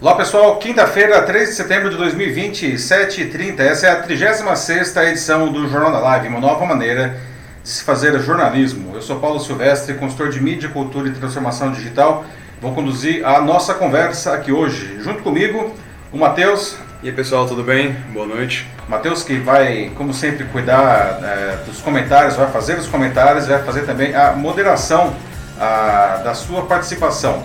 Olá pessoal, quinta-feira, 3 de setembro de 2020, 7h30. Essa é a 36 edição do Jornal da Live, uma nova maneira de se fazer jornalismo. Eu sou Paulo Silvestre, consultor de mídia, cultura e transformação digital. Vou conduzir a nossa conversa aqui hoje. Junto comigo, o Matheus. E aí pessoal, tudo bem? Boa noite. Matheus que vai, como sempre, cuidar é, dos comentários, vai fazer os comentários, vai fazer também a moderação a, da sua participação.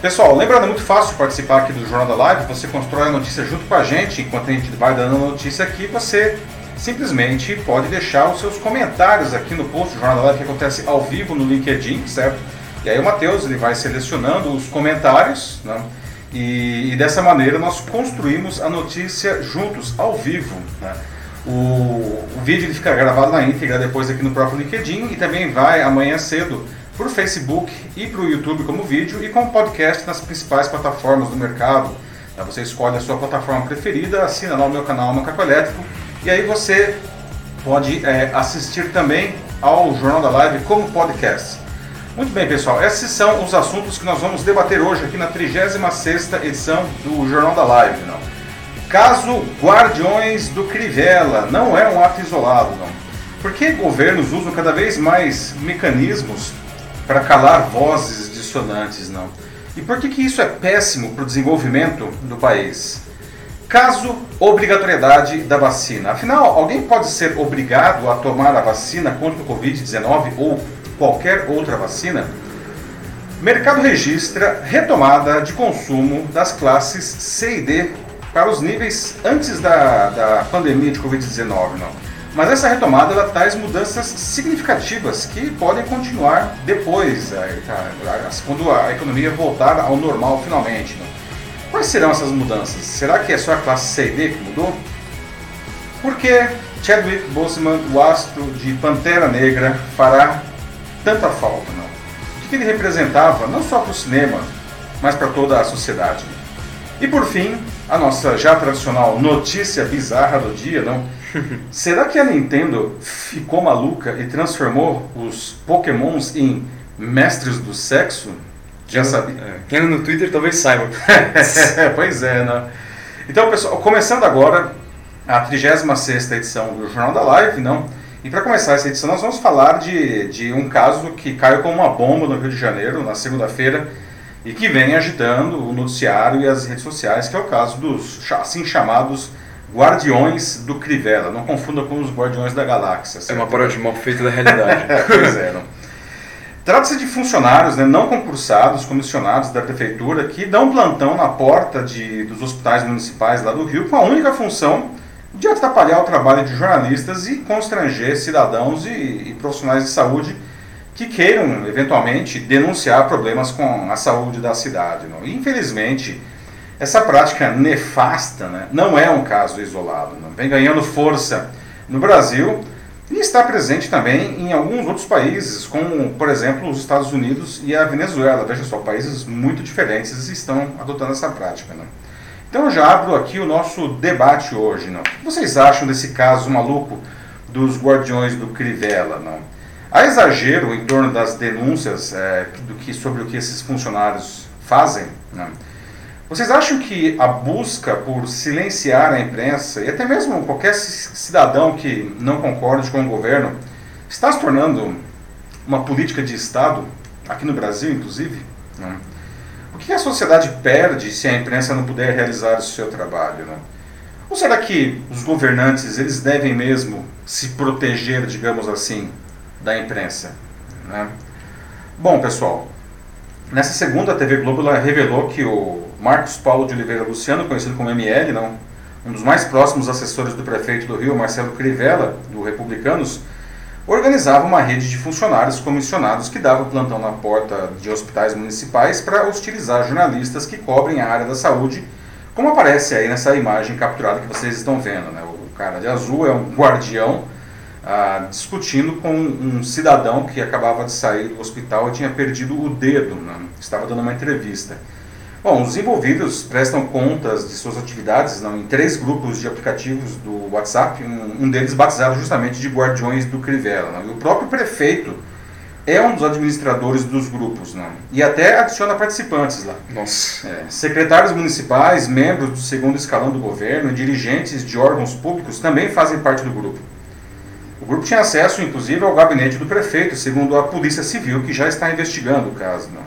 Pessoal, lembrando, é muito fácil participar aqui do Jornal da Live, você constrói a notícia junto com a gente, enquanto a gente vai dando a notícia aqui, você simplesmente pode deixar os seus comentários aqui no post do Jornal da Live, que acontece ao vivo no LinkedIn, certo? E aí o Matheus ele vai selecionando os comentários, né? E, e, dessa maneira nós construímos a notícia juntos, ao vivo. Né? O, o vídeo ele fica gravado na íntegra depois aqui no próprio LinkedIn e também vai amanhã cedo para o Facebook e para o YouTube como vídeo e como podcast nas principais plataformas do mercado. Você escolhe a sua plataforma preferida, assina lá o meu canal Macaco Elétrico e aí você pode é, assistir também ao Jornal da Live como podcast. Muito bem, pessoal, esses são os assuntos que nós vamos debater hoje aqui na 36ª edição do Jornal da Live. Não. Caso Guardiões do Crivella, não é um ato isolado, não. Por que governos usam cada vez mais mecanismos para calar vozes dissonantes, não. E por que, que isso é péssimo para o desenvolvimento do país? Caso obrigatoriedade da vacina. Afinal, alguém pode ser obrigado a tomar a vacina contra o Covid-19 ou qualquer outra vacina? Mercado registra retomada de consumo das classes C e D para os níveis antes da, da pandemia de Covid-19. Não. Mas essa retomada ela traz mudanças significativas que podem continuar depois, é, tá, quando a economia voltar ao normal finalmente. Né? Quais serão essas mudanças? Será que é só a classe C e D que mudou? Por que Chadwick Boseman, o astro de Pantera Negra, fará tanta falta? Não? O que ele representava não só para o cinema, mas para toda a sociedade? E por fim, a nossa já tradicional notícia bizarra do dia, não? Será que a Nintendo ficou maluca e transformou os Pokémons em mestres do sexo? Já sabia. É, quem anda no Twitter talvez saiba. pois é, né? Então, pessoal, começando agora a 36 edição do Jornal da Live, não? E para começar essa edição, nós vamos falar de, de um caso que caiu como uma bomba no Rio de Janeiro, na segunda-feira, e que vem agitando o noticiário e as redes sociais, que é o caso dos assim chamados Guardiões do Crivella. Não confunda com os Guardiões da Galáxia. Certo? É uma paródia mal feita da realidade. pois é. Trata-se de funcionários né, não concursados, comissionados da prefeitura, que dão plantão na porta de, dos hospitais municipais lá do Rio com a única função de atrapalhar o trabalho de jornalistas e constranger cidadãos e, e profissionais de saúde que queiram, eventualmente, denunciar problemas com a saúde da cidade. Não? E, infelizmente, essa prática nefasta né, não é um caso isolado, não? vem ganhando força no Brasil e está presente também em alguns outros países, como, por exemplo, os Estados Unidos e a Venezuela. Veja só, países muito diferentes estão adotando essa prática. Né? Então eu já abro aqui o nosso debate hoje. Não? O que vocês acham desse caso maluco dos guardiões do Crivella? Não? Há exagero em torno das denúncias é, do que, sobre o que esses funcionários fazem? Não? Vocês acham que a busca por silenciar a imprensa e até mesmo qualquer cidadão que não concorde com o governo está se tornando uma política de Estado, aqui no Brasil inclusive? Né? O que a sociedade perde se a imprensa não puder realizar o seu trabalho? Né? Ou será que os governantes eles devem mesmo se proteger, digamos assim, da imprensa? Né? Bom, pessoal, nessa segunda a TV Globo revelou que o Marcos Paulo de Oliveira Luciano, conhecido como ML, não, um dos mais próximos assessores do prefeito do Rio, Marcelo Crivella, do Republicanos, organizava uma rede de funcionários comissionados que dava plantão na porta de hospitais municipais para hostilizar jornalistas que cobrem a área da saúde, como aparece aí nessa imagem capturada que vocês estão vendo. Né? O cara de azul é um guardião ah, discutindo com um cidadão que acabava de sair do hospital e tinha perdido o dedo, né? estava dando uma entrevista. Bom, os envolvidos prestam contas de suas atividades não, em três grupos de aplicativos do WhatsApp, um, um deles batizado justamente de Guardiões do Crivella. Não, e o próprio prefeito é um dos administradores dos grupos, né? e até adiciona participantes lá. Nossa. É, secretários municipais, membros do segundo escalão do governo, dirigentes de órgãos públicos também fazem parte do grupo. O grupo tinha acesso, inclusive, ao gabinete do prefeito, segundo a Polícia Civil, que já está investigando o caso. Né?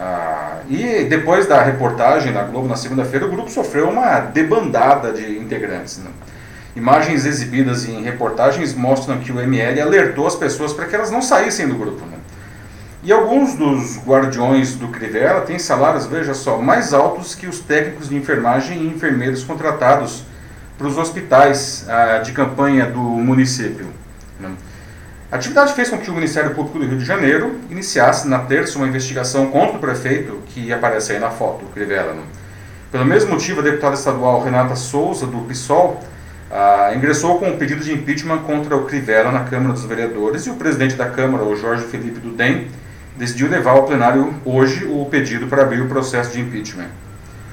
Ah, e depois da reportagem na Globo na segunda-feira, o grupo sofreu uma debandada de integrantes. Né? Imagens exibidas em reportagens mostram que o ML alertou as pessoas para que elas não saíssem do grupo. Né? E alguns dos guardiões do Crivella têm salários, veja só, mais altos que os técnicos de enfermagem e enfermeiros contratados para os hospitais ah, de campanha do município. A atividade fez com que o Ministério Público do Rio de Janeiro iniciasse na terça uma investigação contra o prefeito, que aparece aí na foto, Crivella. Né? Pelo mesmo motivo, a deputada estadual Renata Souza, do PSOL, ah, ingressou com um pedido de impeachment contra o Crivella na Câmara dos Vereadores e o presidente da Câmara, o Jorge Felipe do DEM, decidiu levar ao plenário hoje o pedido para abrir o processo de impeachment.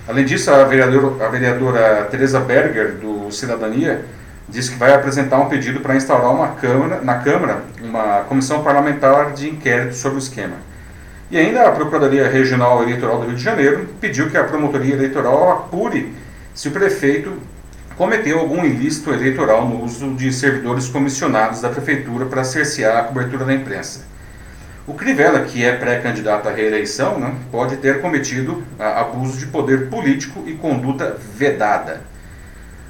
Além disso, a vereadora, a vereadora Teresa Berger, do Cidadania, disse que vai apresentar um pedido para instaurar uma câmara, na Câmara uma comissão parlamentar de inquérito sobre o esquema. E ainda a Procuradoria Regional Eleitoral do Rio de Janeiro pediu que a Promotoria Eleitoral apure se o prefeito cometeu algum ilícito eleitoral no uso de servidores comissionados da Prefeitura para cercear a cobertura da imprensa. O Crivella, que é pré-candidato à reeleição, né, pode ter cometido ah, abuso de poder político e conduta vedada.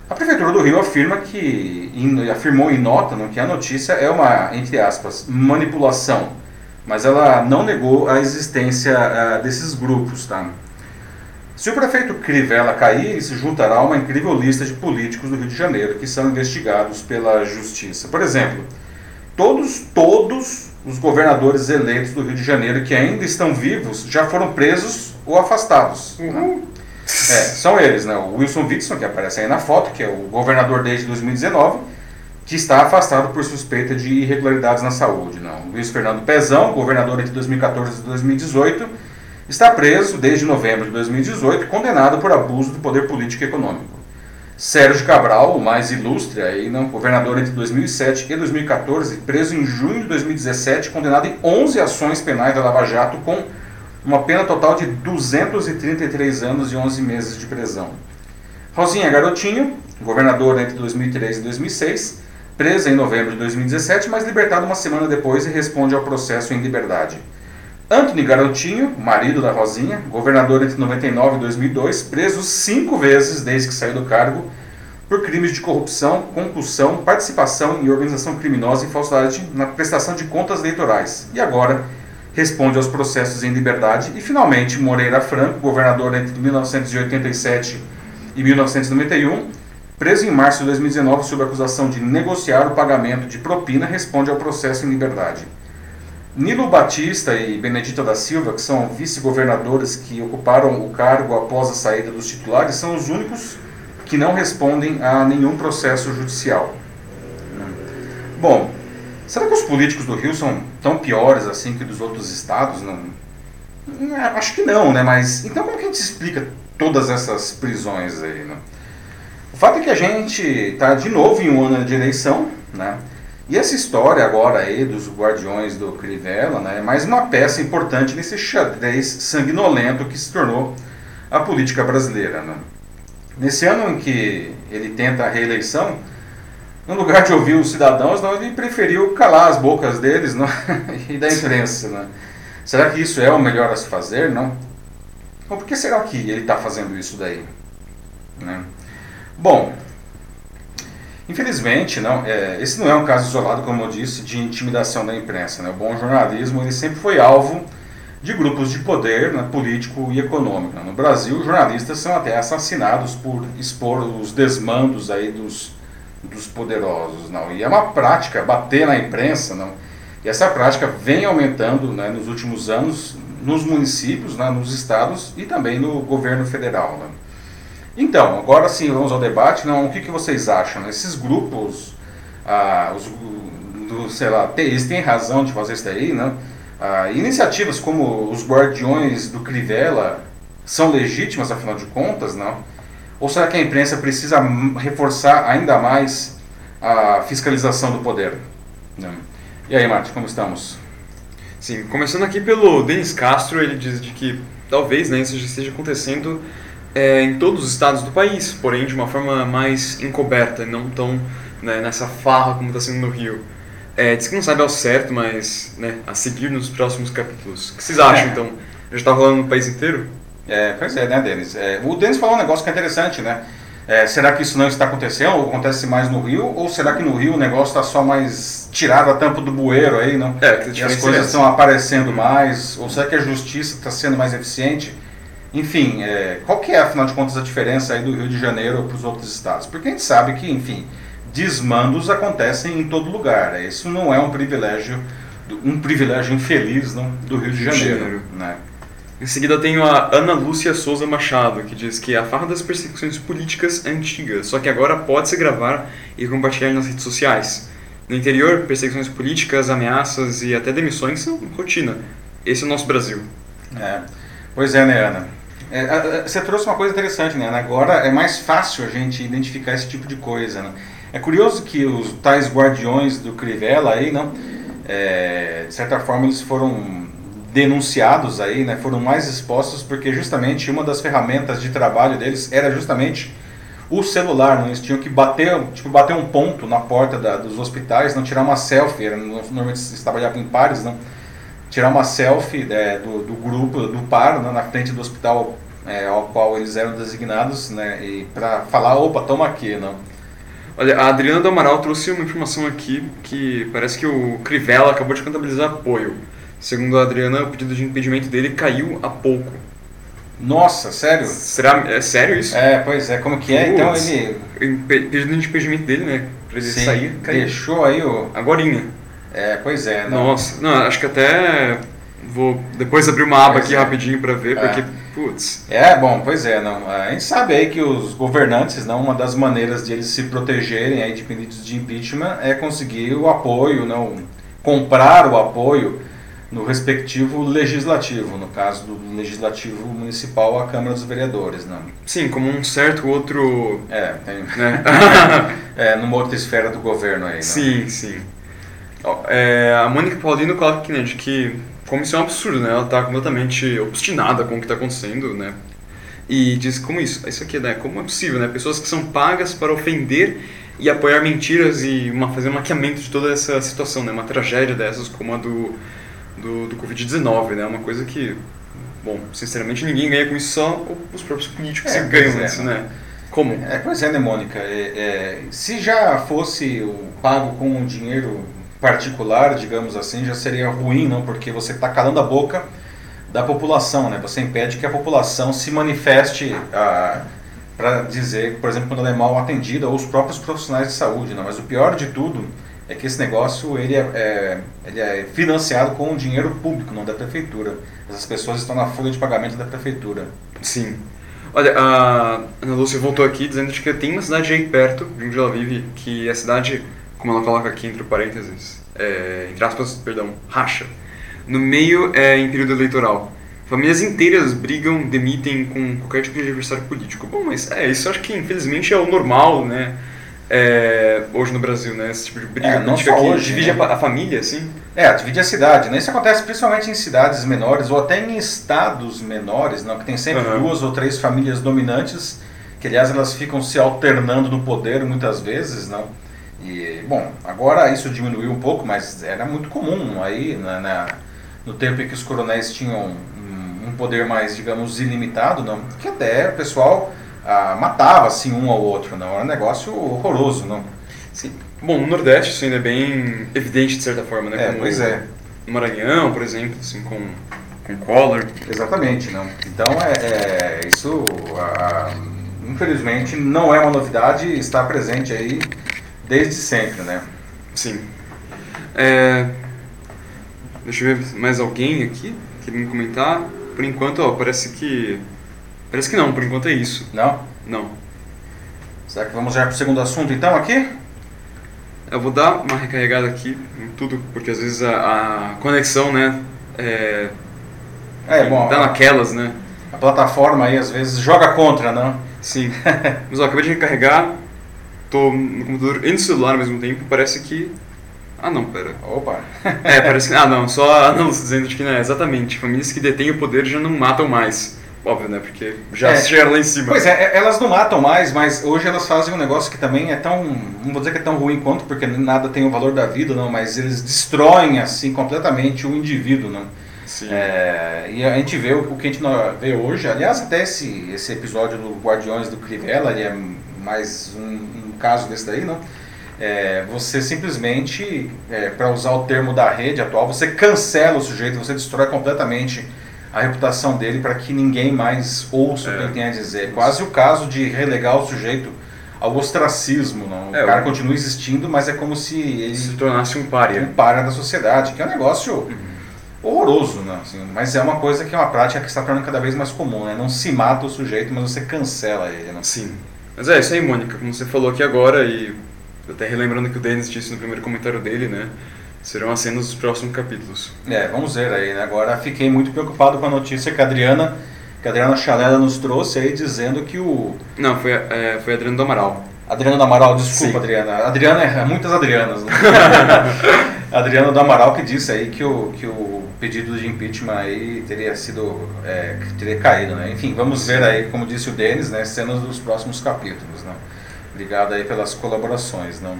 A Prefeitura do Rio afirma que, afirmou em nota né, que a notícia é uma, entre aspas, manipulação, mas ela não negou a existência uh, desses grupos. Tá? Se o prefeito Crivella cair, ele se juntará a uma incrível lista de políticos do Rio de Janeiro que são investigados pela Justiça. Por exemplo, todos, todos os governadores eleitos do Rio de Janeiro que ainda estão vivos já foram presos ou afastados. Né? Uhum. Né? É, são eles, né? O Wilson Witson, que aparece aí na foto, que é o governador desde 2019, que está afastado por suspeita de irregularidades na saúde. Não. Luiz Fernando Pezão, governador entre 2014 e 2018, está preso desde novembro de 2018, condenado por abuso do poder político e econômico. Sérgio Cabral, o mais ilustre, aí, não, governador entre 2007 e 2014, preso em junho de 2017, condenado em 11 ações penais da Lava Jato com uma pena total de 233 anos e 11 meses de prisão. Rosinha Garotinho, governadora entre 2003 e 2006, presa em novembro de 2017, mas libertada uma semana depois e responde ao processo em liberdade. Anthony Garotinho, marido da Rosinha, governador entre 99 e 2002, preso cinco vezes desde que saiu do cargo por crimes de corrupção, concussão, participação em organização criminosa e falsidade na prestação de contas eleitorais. E agora responde aos processos em liberdade. E, finalmente, Moreira Franco, governador entre 1987 e 1991, preso em março de 2019 sob acusação de negociar o pagamento de propina, responde ao processo em liberdade. Nilo Batista e Benedita da Silva, que são vice-governadores que ocuparam o cargo após a saída dos titulares, são os únicos que não respondem a nenhum processo judicial. Bom, Será que os políticos do Rio são tão piores assim que dos outros estados? Não? É, acho que não, né? Mas então como que a gente explica todas essas prisões aí, né? O fato é que a gente está de novo em um ano de eleição, né? E essa história agora aí dos guardiões do Crivella, né, é mais uma peça importante nesse xadrez sanguinolento que se tornou a política brasileira, né? Nesse ano em que ele tenta a reeleição, no lugar de ouvir os cidadãos, não, ele preferiu calar as bocas deles não, e da imprensa. Né? Será que isso é o melhor a se fazer? Não? Então, por que será que ele está fazendo isso daí? Né? Bom, infelizmente, não, é, esse não é um caso isolado, como eu disse, de intimidação da imprensa. Né? O bom jornalismo ele sempre foi alvo de grupos de poder né, político e econômico. Né? No Brasil, jornalistas são até assassinados por expor os desmandos aí dos dos poderosos, não. E é uma prática bater na imprensa, não. E essa prática vem aumentando né, nos últimos anos nos municípios, né, nos estados e também no governo federal. Né. Então, agora sim, vamos ao debate. Não, o que, que vocês acham? Esses grupos, ah, os, do, sei lá, eles têm razão de fazer isso daí, né? Ah, iniciativas como os guardiões do Crivella são legítimas, afinal de contas, não? Ou será que a imprensa precisa reforçar ainda mais a fiscalização do poder? E aí, Marte, como estamos? Sim, começando aqui pelo Denis Castro, ele diz de que talvez né, isso já esteja acontecendo é, em todos os estados do país, porém de uma forma mais encoberta, não tão né, nessa farra como está sendo no Rio. É, diz que não sabe ao certo, mas né, a seguir nos próximos capítulos. O que vocês acham, é. então? Já está rolando no país inteiro? É, pois é, né, Denis? É, o Denis falou um negócio que é interessante, né? É, será que isso não está acontecendo ou acontece mais no Rio? Ou será que no Rio o negócio está só mais tirado a tampa do bueiro aí, não? É, que as coisas estão aparecendo mais? Ou será que a justiça está sendo mais eficiente? Enfim, é, qual que é, afinal de contas, a diferença aí do Rio de Janeiro para os outros estados? Porque a gente sabe que, enfim, desmandos acontecem em todo lugar. Isso não é um privilégio, um privilégio infeliz não, do Rio de Janeiro. Janeiro. Né? Em seguida tenho a Ana Lúcia Souza Machado, que diz que a farra das perseguições políticas é antiga, só que agora pode-se gravar e compartilhar nas redes sociais. No interior, perseguições políticas, ameaças e até demissões são rotina. Esse é o nosso Brasil. É. Pois é, né, Ana? É, você trouxe uma coisa interessante, né? Agora é mais fácil a gente identificar esse tipo de coisa. Né? É curioso que os tais guardiões do Crivella aí, não, é, de certa forma, eles foram denunciados aí, né, foram mais expostos porque justamente uma das ferramentas de trabalho deles era justamente o celular, né? eles tinham que bater, tipo, bater um ponto na porta da, dos hospitais, não tirar uma selfie, era, normalmente se trabalhava em pares, não, tirar uma selfie é, do, do, grupo, do par, né, na frente do hospital é, ao qual eles eram designados, né, e para falar, opa, toma aqui, não. Olha, a Adriana do Amaral trouxe uma informação aqui que parece que o Crivella acabou de contabilizar apoio. Segundo a Adriana, o pedido de impedimento dele caiu há pouco. Nossa, sério? Será, é sério isso? É, pois é, como que é? Então ele. Pedido de impedimento dele, né? Pra ele Sim, sair, caiu. Deixou aí o. Agorinha. É, pois é. Não... Nossa, não, acho que até vou depois abrir uma aba pois aqui é. rapidinho para ver, é. porque, putz. É, bom, pois é, não. A gente sabe aí que os governantes, não, uma das maneiras de eles se protegerem aí de pedidos de impeachment é conseguir o apoio, não comprar o apoio no respectivo legislativo, no caso do legislativo municipal, a Câmara dos Vereadores, não? Sim, como um certo outro. É, tem. Né? é, numa outra esfera do governo aí. Não? Sim, sim. É, a Mônica Paulino coloca aqui, né, de que, como isso é um absurdo, né, ela está completamente obstinada com o que está acontecendo, né, e diz como isso, isso aqui, né, como é possível, né, pessoas que são pagas para ofender e apoiar mentiras e uma, fazer um maquiamento de toda essa situação, né, uma tragédia dessas como a do, do, do Covid-19, né, uma coisa que, bom, sinceramente ninguém ganha com isso, só os próprios políticos é, ganham é, isso, né. Como? É, pois é, né, Mônica? É, é, se já fosse o pago com o dinheiro particular, digamos assim, já seria ruim, não? Porque você está calando a boca da população, né? Você impede que a população se manifeste ah, para dizer, por exemplo, quando ela é mal atendida ou os próprios profissionais de saúde, não? Mas o pior de tudo é que esse negócio ele é, é, ele é financiado com dinheiro público, não da prefeitura. Essas pessoas estão na folha de pagamento da prefeitura. Sim. Olha, a Ana Lúcia voltou aqui dizendo que tem uma cidade aí perto, de onde ela vive, que é a cidade como ela coloca aqui entre parênteses, é, entre aspas, perdão, racha. No meio, é, em período eleitoral. Famílias inteiras brigam, demitem com qualquer tipo de adversário político. Bom, mas é, isso acho que infelizmente é o normal, né? É, hoje no Brasil, né? Esse tipo de briga é, política que hoje, divide né? a, a, família, assim. É, divide a cidade, né? Isso acontece principalmente em cidades menores ou até em estados menores, não? que tem sempre uhum. duas ou três famílias dominantes, que aliás elas ficam se alternando no poder muitas vezes, não? E, bom, agora isso diminuiu um pouco, mas era muito comum aí, na, na no tempo em que os coronéis tinham um, um, poder mais, digamos, ilimitado, não, que até o pessoal ah, matava assim um ao outro, não, era um negócio horroroso, não. Sim. Bom, no Nordeste isso ainda é bem evidente de certa forma, né? É, Como pois é. No Maranhão, por exemplo, assim, com, com Collor. Exatamente, não. Então é, é isso, ah, infelizmente, não é uma novidade, está presente aí Desde sempre, né? Sim. É... Deixa eu ver mais alguém aqui querendo comentar. Por enquanto, ó, parece que. Parece que não, por enquanto é isso. Não? Não. Será que vamos já para o segundo assunto então aqui? Eu vou dar uma recarregada aqui em tudo, porque às vezes a, a conexão, né? É, é bom. Tá naquelas, né? A plataforma aí às vezes joga contra, não? Sim. Mas ó, acabei de recarregar, tô no computador e no celular ao mesmo tempo, parece que Ah, não, pera. Opa! É, parece que. Ah, não, só não, dizendo que, né, exatamente. Famílias que detêm o poder já não matam mais. Óbvio, né? Porque já É. chegaram lá em cima. Pois é, é, elas não matam mais, mas hoje elas fazem um negócio que também é tão. Não vou dizer que é tão ruim quanto, porque nada tem o valor da vida, não, mas eles destroem assim completamente o indivíduo, não. Sim. É, e a gente vê o, que a gente vê hoje, aliás, até esse, esse episódio do Guardiões do Crivella, ele é mais um, um caso desse daí, não? É, você simplesmente, para usar o termo da rede atual, você cancela o sujeito, você destrói completamente a reputação dele para que ninguém mais ouça o que É. ele tem a dizer. Quase o caso de relegar o sujeito ao ostracismo, não? O É, cara o- continua existindo, mas é como se ele Se tornasse um pária. um para da sociedade, que é um negócio horroroso, né? Assim, mas é uma coisa que é uma prática que está tornando cada vez mais comum, né? Não se mata o sujeito, mas você cancela ele, né? Sim. Mas é isso aí, Mônica, como você falou aqui agora, e até relembrando que o Denis disse no primeiro comentário dele, né? Serão as cenas dos próximos capítulos. É, vamos ver aí, né? Agora fiquei muito preocupado com a notícia que a Adriana, que a Adriana Chalela nos trouxe aí dizendo que o Não, foi, é, foi Adriano do Amaral. Adriano do Amaral, desculpa, Sim. Adriana. Adriana é muitas Adrianas, né? Adriano do Amaral que disse aí que o, que o pedido de impeachment aí teria sido, é, que teria caído, né? Enfim, vamos ver aí, como disse o Denis, né, cenas dos próximos capítulos, né? Obrigado aí pelas colaborações, não?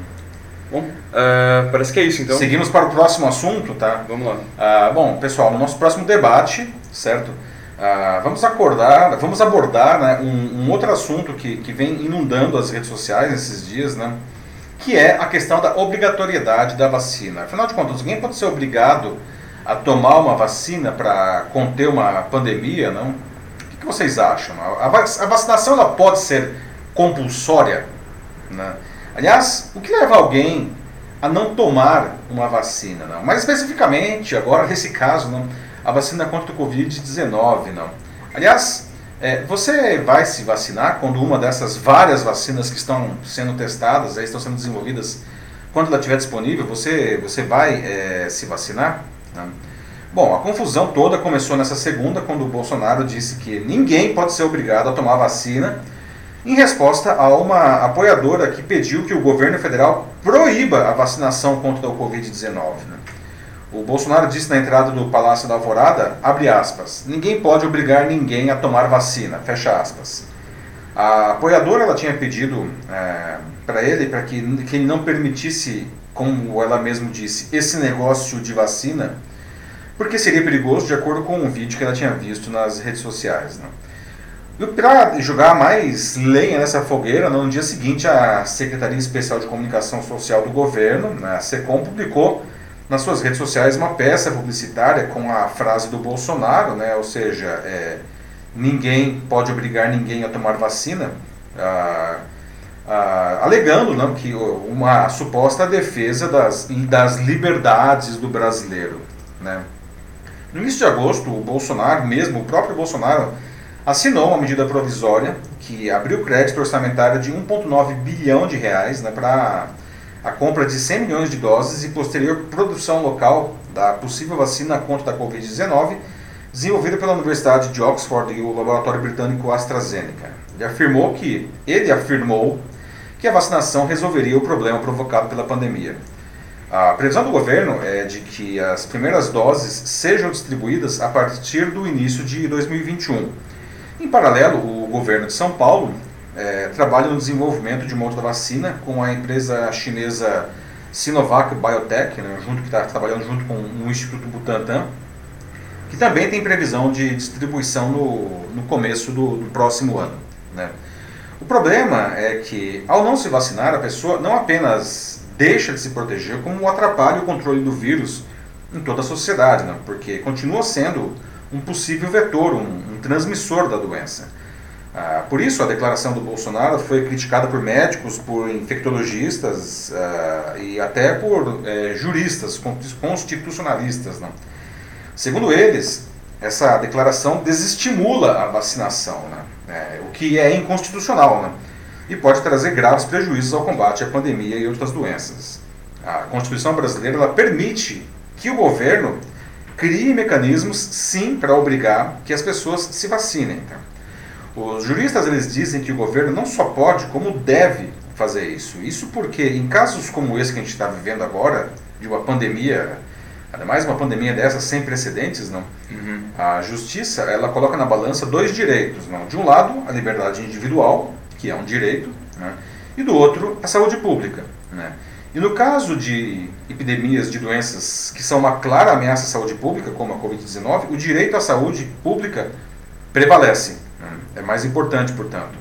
Bom, é, parece que é isso então. Seguimos para o próximo assunto, tá? Vamos lá. Ah, bom, pessoal, no nosso próximo debate, certo? Ah, vamos acordar, vamos abordar né, um, um outro assunto que, que vem inundando as redes sociais nesses dias, né? Que é a questão da obrigatoriedade da vacina. Afinal de contas, ninguém pode ser obrigado a tomar uma vacina para conter uma pandemia, não? O que, vocês acham? A vacinação ela pode ser compulsória, né? Aliás, o que leva alguém a não tomar uma vacina, não? Mais especificamente, agora nesse caso, não, a vacina contra o Covid-19, não. Aliás, é, você vai se vacinar quando uma dessas várias vacinas que estão sendo testadas, aí, estão sendo desenvolvidas, quando ela estiver disponível, você, você vai é, se vacinar? Não? Bom, a confusão toda começou nessa segunda, quando o Bolsonaro disse que ninguém pode ser obrigado a tomar vacina, em resposta a uma apoiadora que pediu que o governo federal proíba a vacinação contra o Covid-19. né? O Bolsonaro disse na entrada do Palácio da Alvorada, aspas, ninguém pode obrigar ninguém a tomar vacina. A apoiadora ela tinha pedido para ele para que, que ele não permitisse, como ela mesma disse, esse negócio de vacina, porque seria perigoso de acordo com um vídeo que ela tinha visto nas redes sociais. Né? E para jogar mais lenha nessa fogueira, no dia seguinte a Secretaria Especial de Comunicação Social do Governo, né, a SECOM, publicou nas suas redes sociais uma peça publicitária com a frase do Bolsonaro, né, ou seja, é, ninguém pode obrigar ninguém a tomar vacina, ah, ah, alegando não, que uma suposta defesa das, das liberdades do brasileiro. Né. No início de agosto, o Bolsonaro, mesmo o próprio Bolsonaro, assinou uma medida provisória que abriu crédito orçamentário de 1,9 bilhão de reais né, para a compra de 100 milhões de doses e posterior produção local da possível vacina contra a Covid-19, desenvolvida pela Universidade de Oxford e o laboratório britânico AstraZeneca. Ele afirmou que ele afirmou que a vacinação resolveria o problema provocado pela pandemia. A previsão do governo é de que as primeiras doses sejam distribuídas a partir do início de 2021. Em paralelo, o governo de São Paulo é, trabalha no desenvolvimento de uma outra vacina com a empresa chinesa Sinovac Biotech, né, junto, que está trabalhando junto com o Instituto Butantan, que também tem previsão de distribuição no, no começo do, do próximo ano. Né. O problema é que, ao não se vacinar, a pessoa não apenas deixa de se proteger, como atrapalha o controle do vírus em toda a sociedade, né, porque continua sendo um possível vetor, um, transmissor da doença. Ah, por isso, a declaração do Bolsonaro foi criticada por médicos, por infectologistas ah, e até por eh, juristas, constitucionalistas. Né? Segundo eles, essa declaração desestimula a vacinação, né? É, o que é inconstitucional né? e pode trazer graves prejuízos ao combate à pandemia e outras doenças. A Constituição brasileira permite que o governo crie mecanismos, sim, para obrigar que as pessoas se vacinem. Tá? Os juristas eles dizem que o governo não só pode, como deve fazer isso. Isso porque, em casos como esse que a gente está vivendo agora, de uma pandemia, ainda mais uma pandemia dessa sem precedentes, não? Uhum. A justiça ela coloca na balança dois direitos, não? De um lado a liberdade individual, que é um direito, né? e do outro a saúde pública, né? E no caso de epidemias de doenças que são uma clara ameaça à saúde pública, como a Covid-19, o direito à saúde pública prevalece. É mais importante, portanto.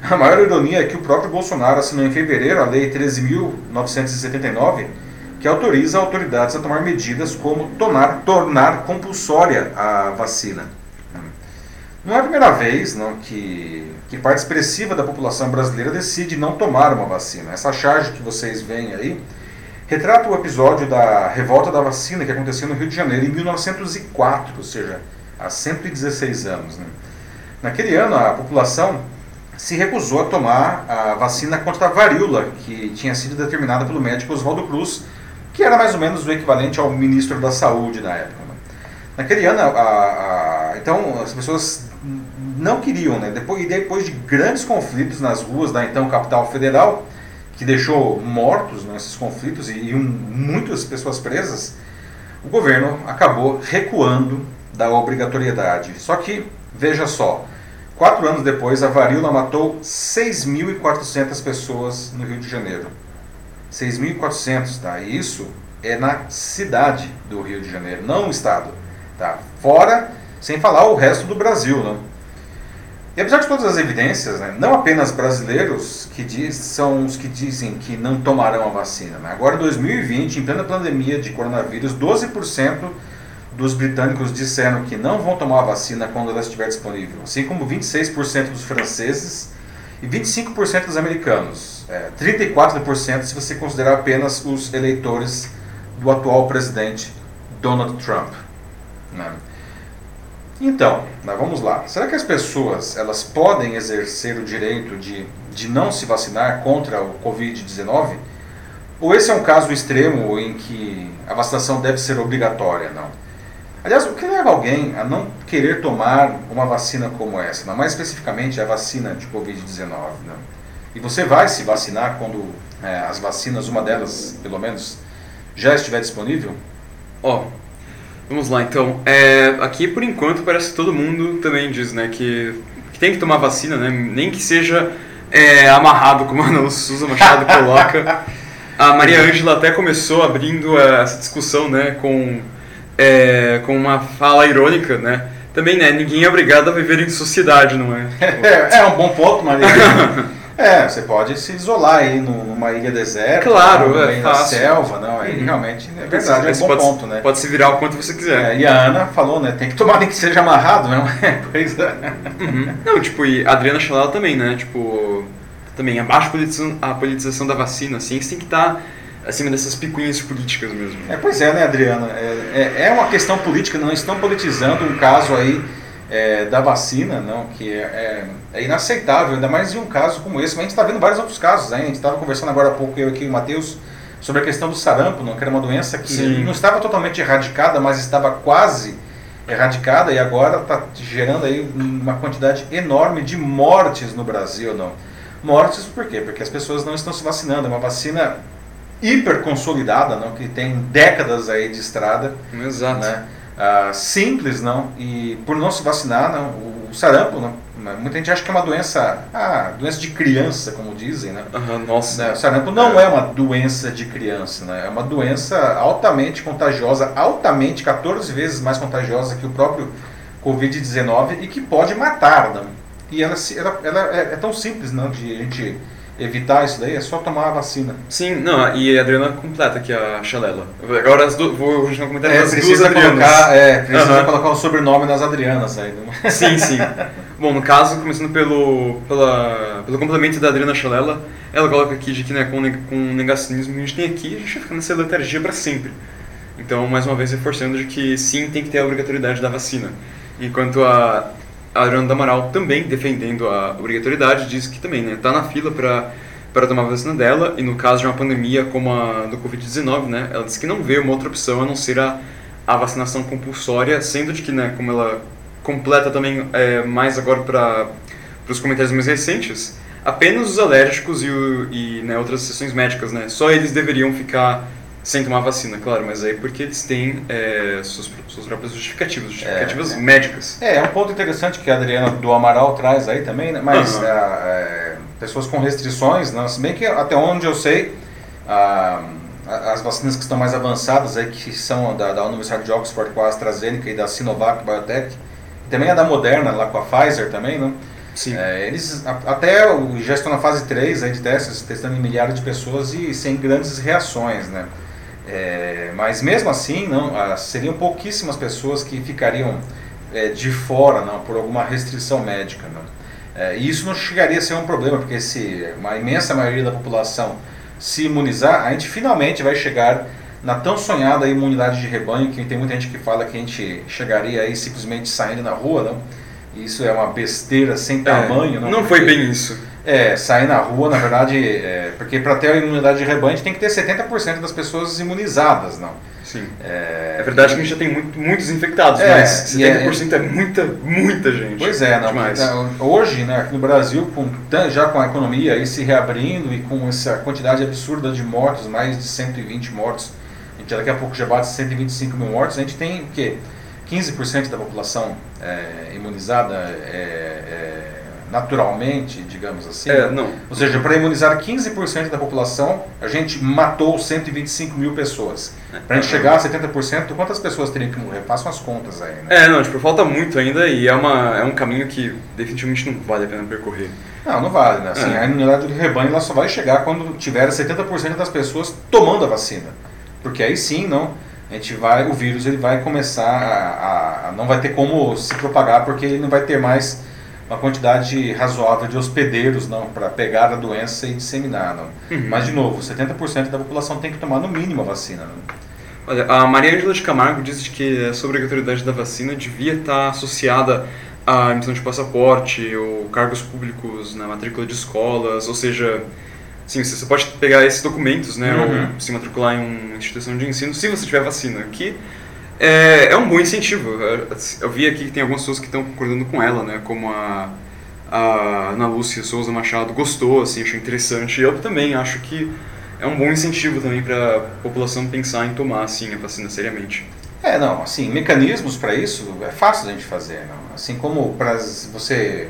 A maior ironia é que o próprio Bolsonaro assinou em fevereiro a Lei 13.979, que autoriza autoridades a tomar medidas como tornar, tornar compulsória a vacina. Não é a primeira vez não, que, que parte expressiva da população brasileira decide não tomar uma vacina. Essa charge que vocês veem aí retrata o episódio da revolta da vacina que aconteceu no Rio de Janeiro em 1904, ou seja, há 116 anos. Né? Naquele ano, a população se recusou a tomar a vacina contra a varíola, que tinha sido determinada pelo médico Oswaldo Cruz, que era mais ou menos o equivalente ao ministro da Saúde na época. Né? Naquele ano, a, a, então, as pessoas não queriam, né? Depois, e depois de grandes conflitos nas ruas da então capital federal, que deixou mortos nesses conflitos e, e um, muitas pessoas presas, o governo acabou recuando da obrigatoriedade. Só que, veja só, Quatro anos depois, a varíola matou 6.400 pessoas no Rio de Janeiro. 6.400, tá? E isso é na cidade do Rio de Janeiro, não no estado. Tá? Fora, sem falar o resto do Brasil. Né? E apesar de todas as evidências, né, não apenas brasileiros que diz, são os que dizem que não tomarão a vacina. Né? Agora, em 2020, em plena pandemia de coronavírus, 12% dos britânicos disseram que não vão tomar a vacina quando ela estiver disponível, assim como 26% dos franceses e 25% dos americanos. É, 34% se você considerar apenas os eleitores do atual presidente Donald Trump. Né? Então, vamos lá. Será que as pessoas elas podem exercer o direito de, de não se vacinar contra o Covid-19? Ou esse é um caso extremo em que a vacinação deve ser obrigatória? Não. Aliás, o que leva alguém a não querer tomar uma vacina como essa, não? mais especificamente a vacina de Covid-19? Né? E você vai se vacinar quando é, as vacinas, uma delas pelo menos, já estiver disponível? Ó, oh, vamos lá então. É, aqui por enquanto parece que todo mundo também diz né, que, que tem que tomar vacina, né? nem que seja é, amarrado, como a Ana Souza Machado coloca. A Maria Ângela até começou abrindo é, essa discussão né, com é, com uma fala irônica, né? Também, né? Ninguém é obrigado a viver em sociedade, não é? É, é um bom ponto, Maria. é, você pode se isolar aí numa ilha deserta, claro, no é fácil. selva, não, aí uhum. realmente é verdade, é um bom pode, ponto, né? Pode se virar o quanto você quiser. É, e a Ana falou, né? Tem que tomar nem que seja amarrado, não é? Pois é. Uhum. Não, tipo, e a Adriana Chalala também, né? Tipo, também abaixo a politização, a politização da vacina, assim, você tem que estar tá acima dessas picuinhas políticas mesmo. É, pois é, né, Adriana? É, é, é uma questão política, não estão politizando um caso aí é, da vacina, não, que é, é, é, inaceitável, ainda mais em um caso como esse. Mas a gente está vendo vários outros casos, a gente estava conversando agora há pouco, eu aqui e o Matheus, sobre a questão do sarampo, não, que era uma doença que Sim. não estava totalmente erradicada, mas estava quase erradicada e agora está gerando aí uma quantidade enorme de mortes no Brasil, não. Mortes por quê? Porque as pessoas não estão se vacinando. É uma vacina hiper consolidada, não, que tem décadas aí de estrada. Exato. Né? Ah, simples, não, e por não se vacinar, não, o, o sarampo, não, muita gente acha que é uma doença, ah, doença de criança, como dizem, né? Uhum, nossa. Né? O sarampo não é. é uma doença de criança, né? É uma doença altamente contagiosa, altamente 14 vezes mais contagiosa que o próprio Covid-19 e que pode matar, não? E ela, ela, ela é, é tão simples, não, de a gente evitar isso daí, é só tomar a vacina. Sim, não, e a Adriana completa aqui a chalela. Agora as do, vou continuar comentando é, as duas Adrianas. Colocar, é, precisa uhum. colocar o sobrenome nas Adrianas aí. Né? Sim, sim. Bom, no caso, começando pelo, pela, pelo complemento da Adriana Chalela, ela coloca aqui de que né, com, com o negacionismo que a gente tem aqui, a gente vai ficar nessa letargia para sempre. Então, mais uma vez, reforçando de que sim, tem que ter a obrigatoriedade da vacina. Enquanto a a Adriana Damaral também defendendo a obrigatoriedade diz que também está né, tá na fila para para tomar a vacina dela e no caso de uma pandemia como a do Covid-19, né, ela diz que não vê uma outra opção a não ser a, a vacinação compulsória, sendo de que, né, como ela completa também é, mais agora para os comentários mais recentes, apenas os alérgicos e, e né, outras sessões médicas, né, só eles deveriam ficar sem tomar vacina, claro, mas aí porque eles têm é, suas, suas próprias justificativas, justificativas é, médicas. É, é um ponto interessante que a Adriana do Amaral traz aí também, né? mas uhum. é, pessoas com restrições, não, se bem que até onde eu sei, a, as vacinas que estão mais avançadas aí, que são da, da Universidade de Oxford com a AstraZeneca e da Sinovac Biotech, também a da Moderna lá com a Pfizer também, né? Sim. É, eles até já estão na fase 3 aí de testes, testando em milhares de pessoas e sem grandes reações, né? É, mas mesmo assim, não, ah, seriam pouquíssimas pessoas que ficariam é, de fora não, por alguma restrição médica. Não. É, e isso não chegaria a ser um problema, porque se uma imensa maioria da população se imunizar, a gente finalmente vai chegar na tão sonhada imunidade de rebanho, que tem muita gente que fala que a gente chegaria aí simplesmente saindo na rua, não? Isso é uma besteira sem é, tamanho. não, não foi bem isso. É, sair na rua, na verdade, é, porque para ter a imunidade de rebanho a gente tem que ter 70% das pessoas imunizadas, não. Sim. É, é verdade que a gente já tem muito, muitos infectados, é, mas 70% é, é, muita, muita gente. Pois é, não, Demais. Então, hoje, né, aqui no Brasil, com, já com a economia aí se reabrindo e com essa quantidade absurda de mortos, mais de 120 mortos, a gente daqui a pouco já bate 125 mil mortos, a gente tem o quê? 15% da população é, imunizada é, é, naturalmente, digamos assim. É, não. Ou seja, para imunizar 15% da população, a gente matou 125 mil pessoas. Para a gente chegar a 70%, quantas pessoas teriam que morrer? Façam as contas aí. Né? É, não, tipo, falta muito ainda e é, uma, é um caminho que definitivamente não vale a pena percorrer. Não, não vale. Né? Assim, é. A imunidade do rebanho ela só vai chegar quando tiver 70% das pessoas tomando a vacina. Porque aí sim, não a gente vai, o vírus ele vai começar a, a, não vai ter como se propagar porque ele não vai ter mais uma quantidade razoável de hospedeiros não para pegar a doença e disseminar não. Uhum. Mas de novo, 70% da população tem que tomar no mínimo a vacina. Não? Olha, a Maria Ângela de Camargo diz que essa obrigatoriedade da vacina devia estar associada à emissão de passaporte ou cargos públicos na matrícula de escolas, ou seja, Sim, você pode pegar esses documentos, né, uhum. ou se matricular em uma instituição de ensino se você tiver vacina, que é, é um bom incentivo. Eu vi aqui que tem algumas pessoas que estão concordando com ela, né, como a, a Ana Lúcia Souza Machado gostou, assim, achou interessante. Eu também acho que é um bom incentivo também para a população pensar em tomar, assim, a vacina seriamente. É, não, assim, mecanismos para isso é fácil a gente fazer, não? Assim como para você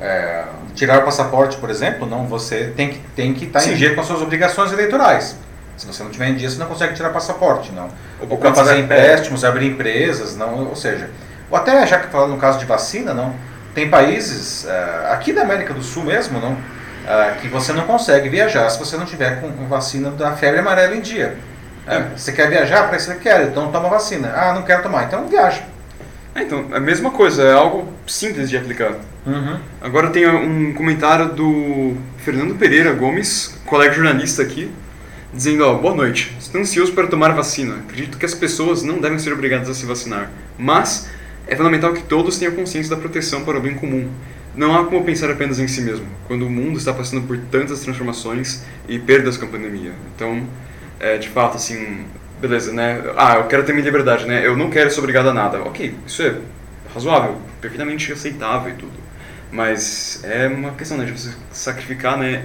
é, tirar o passaporte, por exemplo, não, você tem que tem que estar tá em dia com as suas obrigações eleitorais. Se você não tiver em dia, você não consegue tirar passaporte, não. Ou para fazer empréstimos, abrir empresas, não, ou seja, ou até já que falando no caso de vacina, não, tem países uh, aqui da América do Sul mesmo, não, uh, que você não consegue viajar se você não tiver com vacina da febre amarela em dia. Uh, você quer viajar? Para isso você quer, então toma vacina. Ah, não quero tomar, então viaja. É, então, é a mesma coisa, é algo simples de aplicar. Uhum. Agora tem um comentário do Fernando Pereira Gomes, colega jornalista aqui, dizendo, ó, boa noite, estou ansioso para tomar vacina. Acredito que as pessoas não devem ser obrigadas a se vacinar, mas é fundamental que todos tenham consciência da proteção para o bem comum. Não há como pensar apenas em si mesmo, quando o mundo está passando por tantas transformações e perdas com a pandemia. Então, é, de fato, assim, beleza, né? Ah, eu quero ter minha liberdade, né? Eu não quero ser obrigado a nada. Ok, isso é razoável, perfeitamente aceitável e tudo. Mas é uma questão, né, de você sacrificar, né?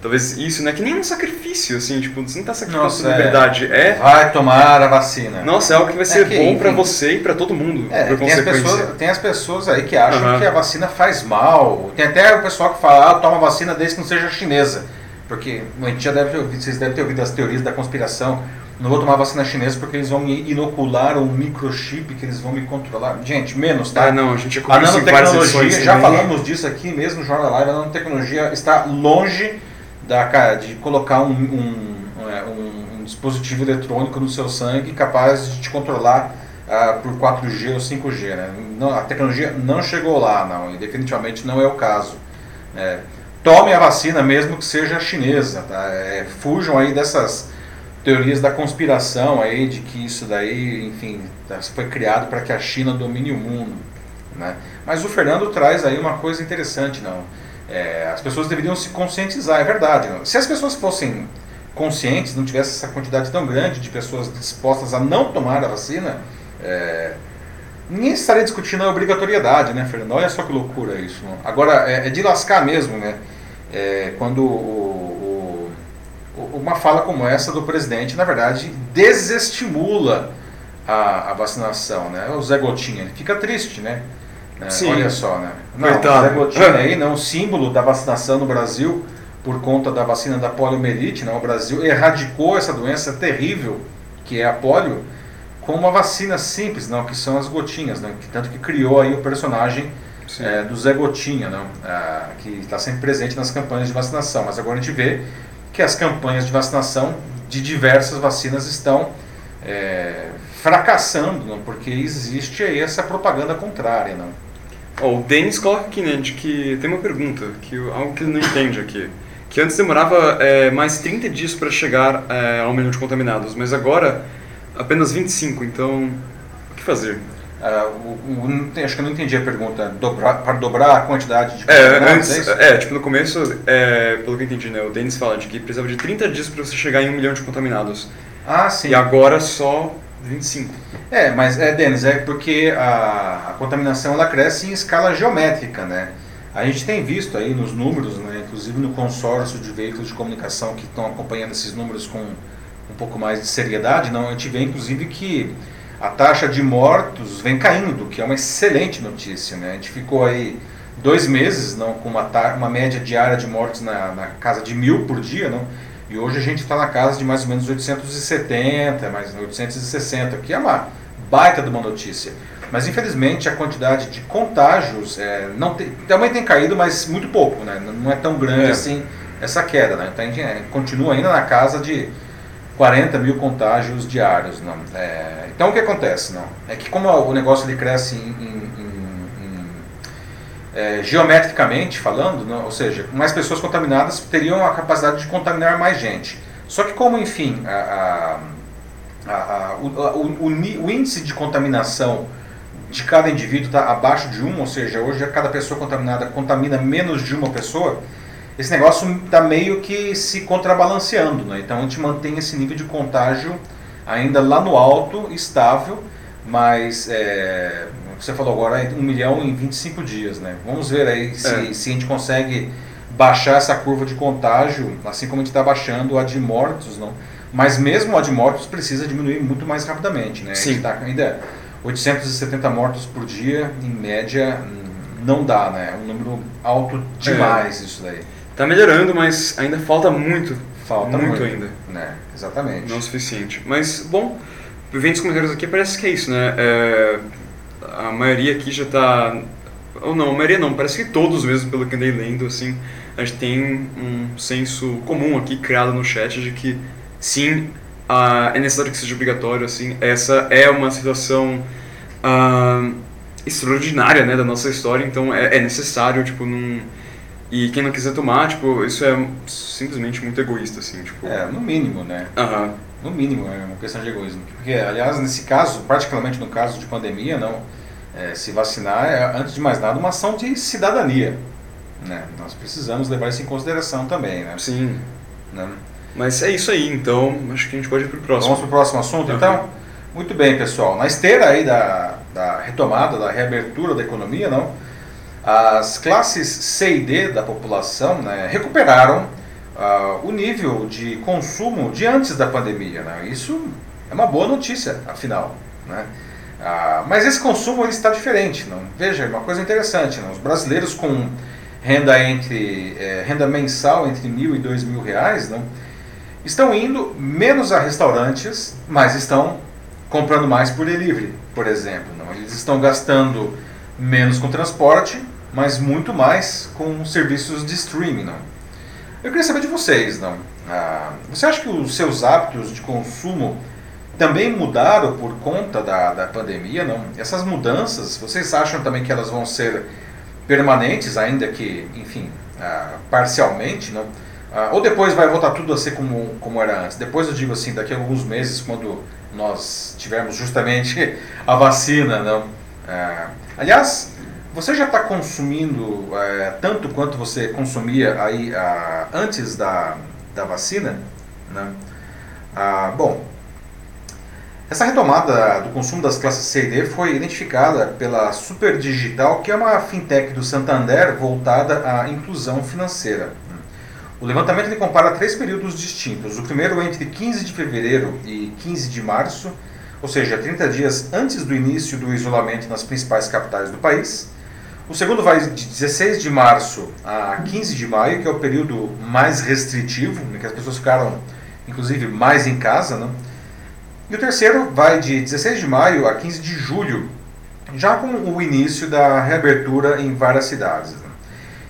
Talvez isso, né? Que nem um sacrifício, assim, tipo, você não está sacrificando Nossa, sua liberdade. É... é... Vai tomar a vacina. Nossa, é algo que vai ser é que, bom para você e para todo mundo, é, por tem consequência. As pessoas, tem as pessoas aí que acham uhum. que a vacina faz mal. Tem até o pessoal que fala, ah, toma vacina desde que não seja chinesa. Porque a gente já deve ter ouvido, vocês devem ter ouvido as teorias da conspiração não vou tomar vacina chinesa porque eles vão me inocular um microchip que eles vão me controlar. Gente, menos, tá? Ah, não, a gente A nanotecnologia, já falamos disso aqui mesmo no Jornal Live, a nanotecnologia está longe da, de colocar um, um, é, um, um dispositivo eletrônico no seu sangue capaz de te controlar uh, por 4G ou 5G. Né? Não, a tecnologia não chegou lá, não, e definitivamente não é o caso. É, tome a vacina mesmo que seja chinesa, tá? É, fujam aí dessas teorias da conspiração aí de que isso daí, enfim, foi criado para que a China domine o mundo, né? Mas o Fernando traz aí uma coisa interessante, não? É, as pessoas deveriam se conscientizar, é verdade. Se as pessoas fossem conscientes, não tivesse essa quantidade tão grande de pessoas dispostas a não tomar a vacina, é, ninguém estaria discutindo a obrigatoriedade, né, Fernando? Olha só que loucura isso. Não? Agora, é, é, de lascar mesmo, né? É, quando o, o, uma fala como essa do presidente, na verdade, desestimula a, a vacinação, né? O Zé Gotinha, ele fica triste, né? É, Sim. Olha só, né? Não, Coitado. o Zé Gotinha aí, não, símbolo da vacinação no Brasil por conta da vacina da poliomielite, né? O Brasil erradicou essa doença terrível que é a polio com uma vacina simples, não, que são as gotinhas, né? Tanto que criou aí o personagem é, do Zé Gotinha, não? Ah, que está sempre presente nas campanhas de vacinação. Mas agora a gente vê que as campanhas de vacinação de diversas vacinas estão é, fracassando, não? porque existe aí essa propaganda contrária. Não? Ó, o Denis coloca aqui, né, de que tem uma pergunta, que algo que ele não entende aqui. Que antes demorava é, mais 30 dias para chegar é, a um milhão de contaminados, mas agora apenas 25, então o que fazer? Ah, o- o- acho que eu não entendi a pergunta. Dobrar, para dobrar a quantidade de É, contaminados, antes, é é, tipo, no começo, é, pelo que eu entendi, né, o Denis fala de que precisava de 30 dias para você chegar em um milhão de contaminados. Ah, sim. E agora só 25. É, mas é, Denis, é porque a, a contaminação ela cresce em escala geométrica, né? A gente tem visto aí nos números, né, inclusive no consórcio de veículos de comunicação que estão acompanhando esses números com um pouco mais de seriedade, não, a gente vê inclusive que a taxa de mortos vem caindo, que é uma excelente notícia, né? A gente ficou aí dois meses não com uma, uma média diária de mortes na, na casa de mil por dia, não? E hoje a gente está na casa de mais ou menos 870, mais 860, que é uma baita de uma notícia. Mas infelizmente a quantidade de contágios é, não tem, também tem caído, mas muito pouco, né? Não é tão grande É. assim essa queda, né? Então a gente é, continua ainda na casa de 40 mil contágios diários, não? É, então o que acontece, não? É que como o negócio ele cresce em, em- em- em, é, geometricamente falando, não? ou seja, mais pessoas contaminadas teriam a capacidade de contaminar mais gente. Só que como, enfim, a- a- a- o, o- o índice de contaminação de cada indivíduo está abaixo de um, ou seja, hoje cada pessoa contaminada contamina menos de uma pessoa, esse negócio está meio que se contrabalanceando. Né? Então a gente mantém esse nível de contágio ainda lá no alto, estável, mas é, você falou agora é 1 milhão em 25 dias. Né? Vamos ver aí se, É. se a gente consegue baixar essa curva de contágio, assim como a gente está baixando a de mortos. Não? Mas mesmo a de mortos precisa diminuir muito mais rapidamente. Né? A Sim. está ainda 870 mortos por dia, em média, não dá, né? É um número alto demais isso daí. Tá melhorando, mas ainda falta muito. Falta muito, muito, ainda. Né? Exatamente. Não o suficiente. Mas, bom, vendo os comentários aqui, parece que é isso, né? É, a maioria aqui já tá. Ou não, a maioria não, parece que todos mesmo, pelo que andei lendo, assim, a gente tem um senso comum aqui criado no chat de que sim, ah, é necessário que seja obrigatório, assim, essa é uma situação ah, extraordinária, né, da nossa história, então é, é necessário, tipo, não... E quem não quiser tomar, tipo, isso é simplesmente muito egoísta, assim, tipo... É, no mínimo, né? Aham. No mínimo é uma questão de egoísmo. Porque, aliás, nesse caso, particularmente no caso de pandemia, não, é, se vacinar é, antes de mais nada, uma ação de cidadania. Né? Nós precisamos levar isso em consideração também. Né? Sim. Né? Mas é isso aí, então acho que a gente pode ir pro próximo. Vamos para o próximo assunto, Uhum. então? Muito bem, pessoal. Na esteira aí da, da retomada, da reabertura da economia, não? As classes C e D da população né, recuperaram ah, o nível de consumo de antes da pandemia. Né? Isso é uma boa notícia, afinal. Né? Ah, mas esse consumo está diferente. Não? Veja, uma coisa interessante. Não? Os brasileiros com renda entre eh, renda mensal entre mil e dois mil reais, não? estão indo menos a restaurantes, mas estão comprando mais por delivery, por exemplo. Não? Eles estão gastando menos com transporte, mas muito mais com serviços de streaming. Não? Eu queria saber de vocês. Não? Ah, você acha que os seus hábitos de consumo também mudaram por conta da, da pandemia? Não? Essas mudanças, vocês acham também que elas vão ser permanentes, ainda que, enfim, ah, parcialmente? Não? Ah, ou depois vai voltar tudo a ser como, como era antes? Depois eu digo assim, daqui a alguns meses, quando nós tivermos justamente a vacina, não? Ah, aliás, você já está consumindo eh, tanto quanto você consumia aí ah, antes da, da vacina? Né? Ah, bom, essa retomada do consumo das classes C e D foi identificada pela Super Digital, que é uma fintech do Santander voltada à inclusão financeira. O levantamento ele compara três períodos distintos. O primeiro entre 15 de fevereiro e 15 de março, ou seja, 30 dias antes do início do isolamento nas principais capitais do país. O segundo vai de 16 de março a 15 de maio, que é o período mais restritivo, em que as pessoas ficaram, inclusive, mais em casa. Né? E o terceiro vai de 16 de maio a 15 de julho, já com o início da reabertura em várias cidades.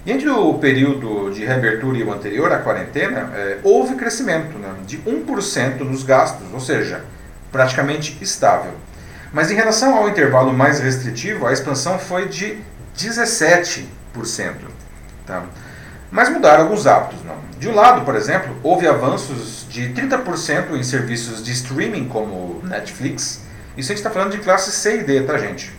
E entre o período de reabertura e o anterior à quarentena, é, houve crescimento né, de 1% nos gastos, ou seja, praticamente estável. Mas em relação ao intervalo mais restritivo, a expansão foi de 17%. Tá? Mas mudaram alguns hábitos. Não? De um lado, por exemplo, houve avanços de 30% em serviços de streaming como Netflix. Isso a gente está falando de classe C e D, tá, gente?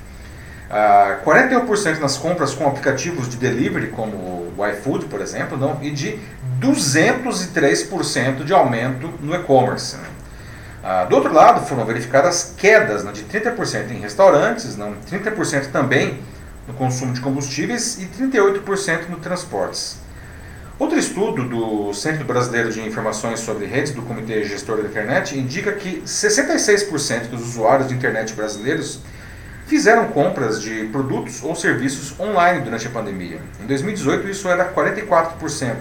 Uh, 41% nas compras com aplicativos de delivery, como o iFood, por exemplo, não? e de 203% de aumento no e-commerce. Uh, do outro lado, foram verificadas quedas né, de 30% em restaurantes, não? 30% também no consumo de combustíveis e 38% no transportes. Outro estudo do Centro Brasileiro de Informações sobre Redes do Comitê Gestor da Internet indica que 66% dos usuários de internet brasileiros fizeram compras de produtos ou serviços online durante a pandemia. Em 2018 isso era 44%. Né?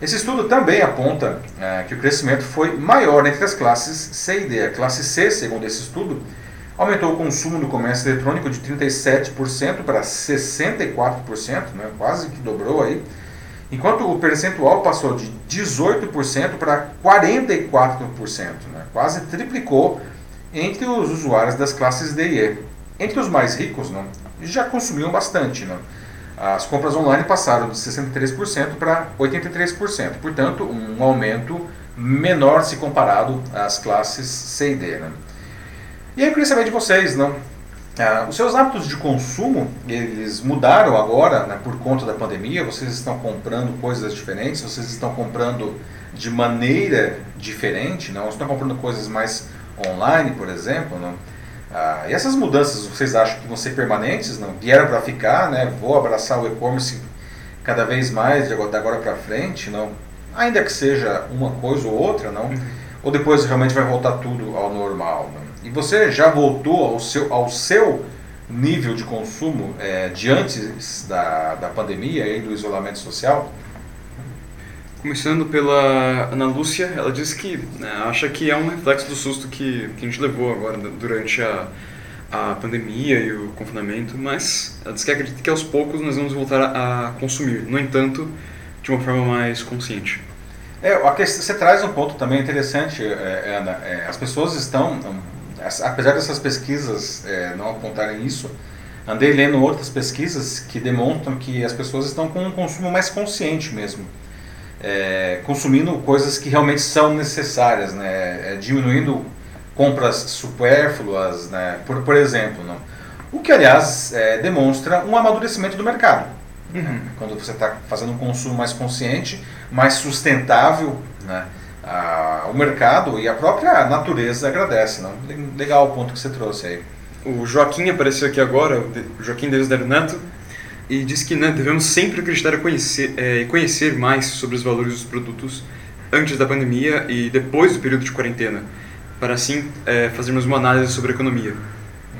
Esse estudo também aponta é, que o crescimento foi maior entre as classes C e D. A classe C, segundo esse estudo, Aumentou o consumo no comércio eletrônico de 37% para 64%, né, quase que dobrou aí, enquanto o percentual passou de 18% para 44%, né, quase triplicou entre os usuários das classes D e E. Entre os mais ricos, não, já consumiam bastante. Não. As compras online passaram de 63% para 83%, portanto, um aumento menor se comparado às classes C e D. Né. E aí eu queria saber de vocês, não? Ah, os seus hábitos de consumo, eles mudaram agora né, por conta da pandemia? Vocês estão comprando coisas diferentes? Vocês estão comprando de maneira diferente? Não? Estão comprando coisas mais online, por exemplo? Não? Ah, e essas mudanças, vocês acham que vão ser permanentes? Não? Vieram para ficar? Né? Vou abraçar o e-commerce cada vez mais de agora para frente? Não? Ainda que seja uma coisa ou outra, não? Uhum. Ou depois realmente vai voltar tudo ao normal? Não? E você já voltou ao seu, ao seu nível de consumo é, de antes da, da pandemia e do isolamento social? Começando pela Ana Lúcia, ela disse que né, acha que é um reflexo do susto que, que a gente levou agora durante a, a pandemia e o confinamento, mas ela diz que acredita que aos poucos nós vamos voltar a, a consumir, no entanto, de uma forma mais consciente. É, você traz um ponto também interessante, é, Ana. É, as pessoas estão apesar dessas pesquisas é, não apontarem isso, andei lendo outras pesquisas que demonstram que as pessoas estão com um consumo mais consciente mesmo. É, consumindo coisas que realmente são necessárias, né? É, diminuindo compras supérfluas, né? por, por exemplo. Não? O que, aliás, é, demonstra um amadurecimento do mercado. Uhum. Quando você está fazendo um consumo mais consciente, mais sustentável, né? A, o mercado e a própria natureza agradece. Não? Legal o ponto que você trouxe aí. O Joaquim apareceu aqui agora, o Joaquim Deus Neto, e disse que né, devemos sempre acreditar e conhecer, é, conhecer mais sobre os valores dos produtos antes da pandemia e depois do período de quarentena, para assim é, fazermos uma análise sobre a economia.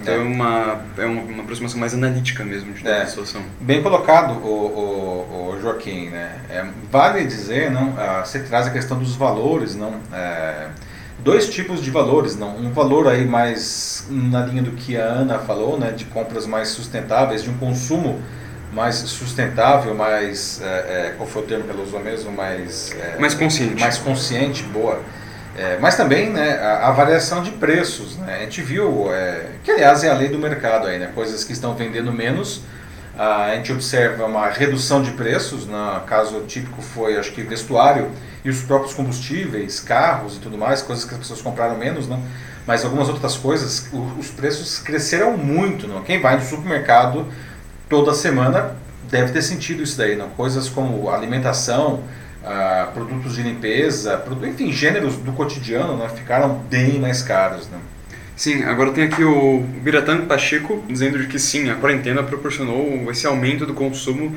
Então é, é uma, é uma, uma, aproximação mais analítica mesmo de é. situação. Bem colocado, o, o, o Joaquim. Né? É, vale dizer, não, ah, você traz a questão dos valores, não, é, dois tipos de valores, não, um valor aí mais na linha do que a Ana falou, né, de compras mais sustentáveis, de um consumo mais sustentável, mais, é, é, qual foi o termo que ela usou mesmo, mais... mais consciente. Mais consciente, boa. É, mas também né, a, a, variação de preços. Né? A gente viu, é, que aliás é a lei do mercado, aí, né? coisas que estão vendendo menos, a gente observa uma redução de preços, no né? caso típico foi acho que vestuário e os próprios combustíveis, carros e tudo mais, coisas que as pessoas compraram menos, né? mas algumas outras coisas, os preços cresceram muito. Não? Quem vai no supermercado toda semana deve ter sentido isso daí, não? coisas como alimentação, uh, produtos de limpeza, enfim, gêneros do cotidiano né, ficaram bem mais caros. Né? Sim, agora tem aqui o Biratan Pacheco dizendo que sim, a quarentena proporcionou esse aumento do consumo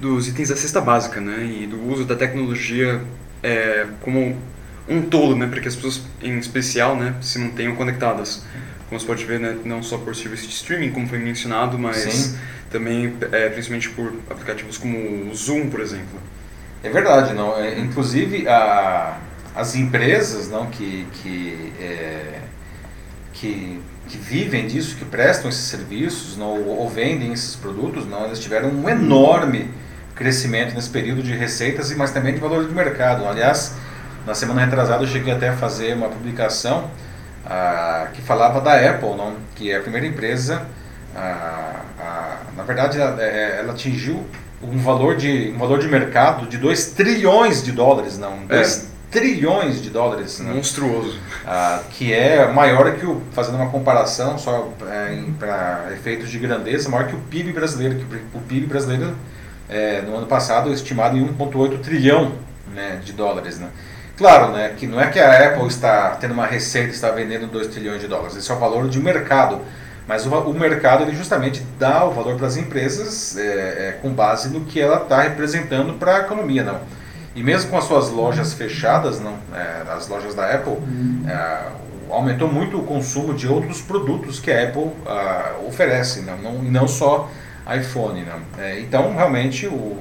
dos itens da cesta básica, né? E do uso da tecnologia é, como um todo, né? Para que as pessoas, em especial, né, se mantenham conectadas. Como você pode ver, né, não só por serviço de streaming, como foi mencionado, mas Sim. também, é, principalmente por aplicativos como o Zoom, por exemplo. É verdade, não. É, inclusive, a, as empresas não, que, que, é, que, que, vivem disso, que prestam esses serviços não, ou, vendem esses produtos, não, elas tiveram um enorme crescimento nesse período de receitas, mas também de valor de mercado. Aliás, na semana retrasada eu cheguei até a fazer uma publicação ah, que falava da Apple, não? que é a primeira empresa, ah, ah, na verdade ela, é, ela, atingiu um valor, de, um valor de mercado de 2 trilhões de dólares, não, 2 é. trilhões de dólares. Né? Monstruoso. que é maior que o, fazendo uma comparação só é, para efeitos de grandeza, maior que o PIB brasileiro, que o PIB brasileiro é, no ano passado estimado em 1,8 trilhão né, de dólares. Né? Claro, né, que não é que a Apple está tendo uma receita está vendendo 2 trilhões de dólares, esse é o valor de mercado. Mas o, o mercado ele justamente dá o valor para as empresas é, é, com base no que ela está representando para a economia. não. E mesmo com as suas lojas fechadas, não, é, as lojas da Apple, é, aumentou muito o consumo de outros produtos que a Apple ah, oferece, não, não, não só iPhone. Né? É, então, realmente, o,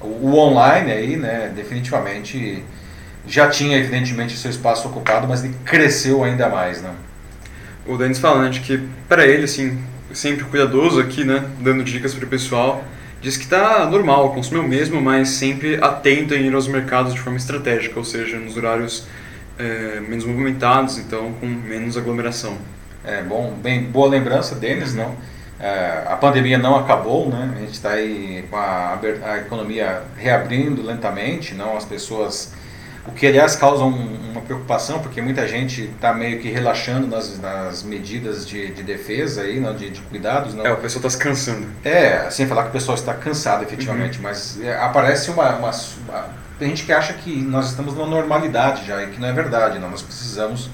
o, online aí, né, definitivamente já tinha, evidentemente, seu espaço ocupado, mas ele cresceu ainda mais. Né? O Denis fala né, de que, para ele, assim, sempre cuidadoso aqui, né, dando dicas para o pessoal, diz que está normal, consumir o mesmo, mas sempre atento em ir aos mercados de forma estratégica, ou seja, nos horários é, menos movimentados, então com menos aglomeração. É, bom, bem, boa lembrança, Denis, não? É, a pandemia não acabou, né? A gente está aí com a, a, economia reabrindo lentamente, não? As pessoas, o que aliás causa um, uma preocupação, porque muita gente está meio que relaxando nas, nas medidas de, de defesa aí, não? De, de cuidados, não? É, o pessoal está se cansando. É, sem falar que o pessoal está cansado, efetivamente, uhum. mas é, aparece uma, uma, uma, tem gente que acha que nós estamos numa normalidade já e que não é verdade, não? Nós precisamos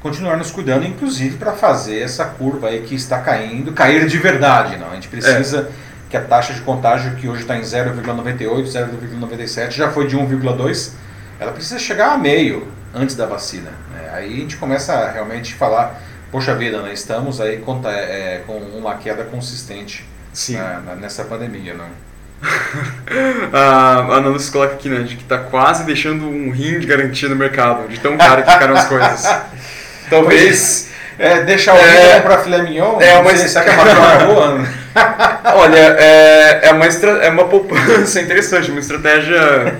continuar nos cuidando, inclusive para fazer essa curva aí que está caindo, cair de verdade. Não? A gente precisa é. que a taxa de contágio, que hoje está em 0,98, 0,97, já foi de 1,2, ela precisa chegar a meio antes da vacina. Né? Aí a gente começa a realmente falar, poxa vida, né? estamos aí com, é, com uma queda consistente na, na, nessa pandemia. Não? a Ana se coloca aqui, né, de que está quase deixando um rim de garantia no mercado, de tão caro que ficaram as coisas. Talvez é, deixar o é, para filé mignon. É uma sei, que é uma boa. Olha, é, é, uma é uma poupança interessante, uma estratégia.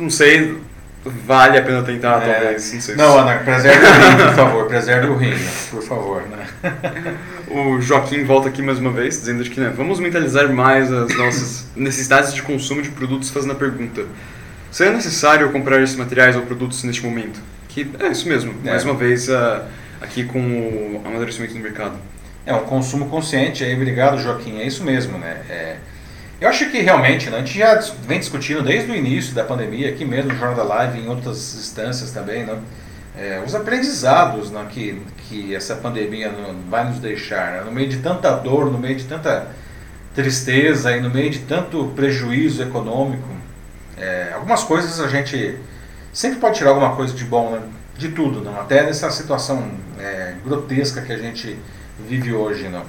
Não sei, vale a pena tentar, é. talvez. Não, sei não Ana, preserve o rim, por favor, preserve o rim, por favor. Né? O Joaquim volta aqui mais uma vez, dizendo que né, vamos mentalizar mais as nossas necessidades de consumo de produtos, fazendo a pergunta: seria necessário comprar esses materiais ou produtos neste momento? Que é isso mesmo, é. mais uma vez uh, aqui com o amadurecimento do mercado. É um consumo consciente, aí obrigado Joaquim, é isso mesmo, né? É, eu acho que realmente, né, a gente já vem discutindo desde o início da pandemia, aqui mesmo no Jornal da Live, em outras instâncias também, né, é, os aprendizados né, que, que essa pandemia vai nos deixar, né, no meio de tanta dor, no meio de tanta tristeza e no meio de tanto prejuízo econômico, é, algumas coisas a gente sempre pode tirar alguma coisa de bom, né? de tudo, não? até nessa situação é, grotesca que a gente vive hoje. Não?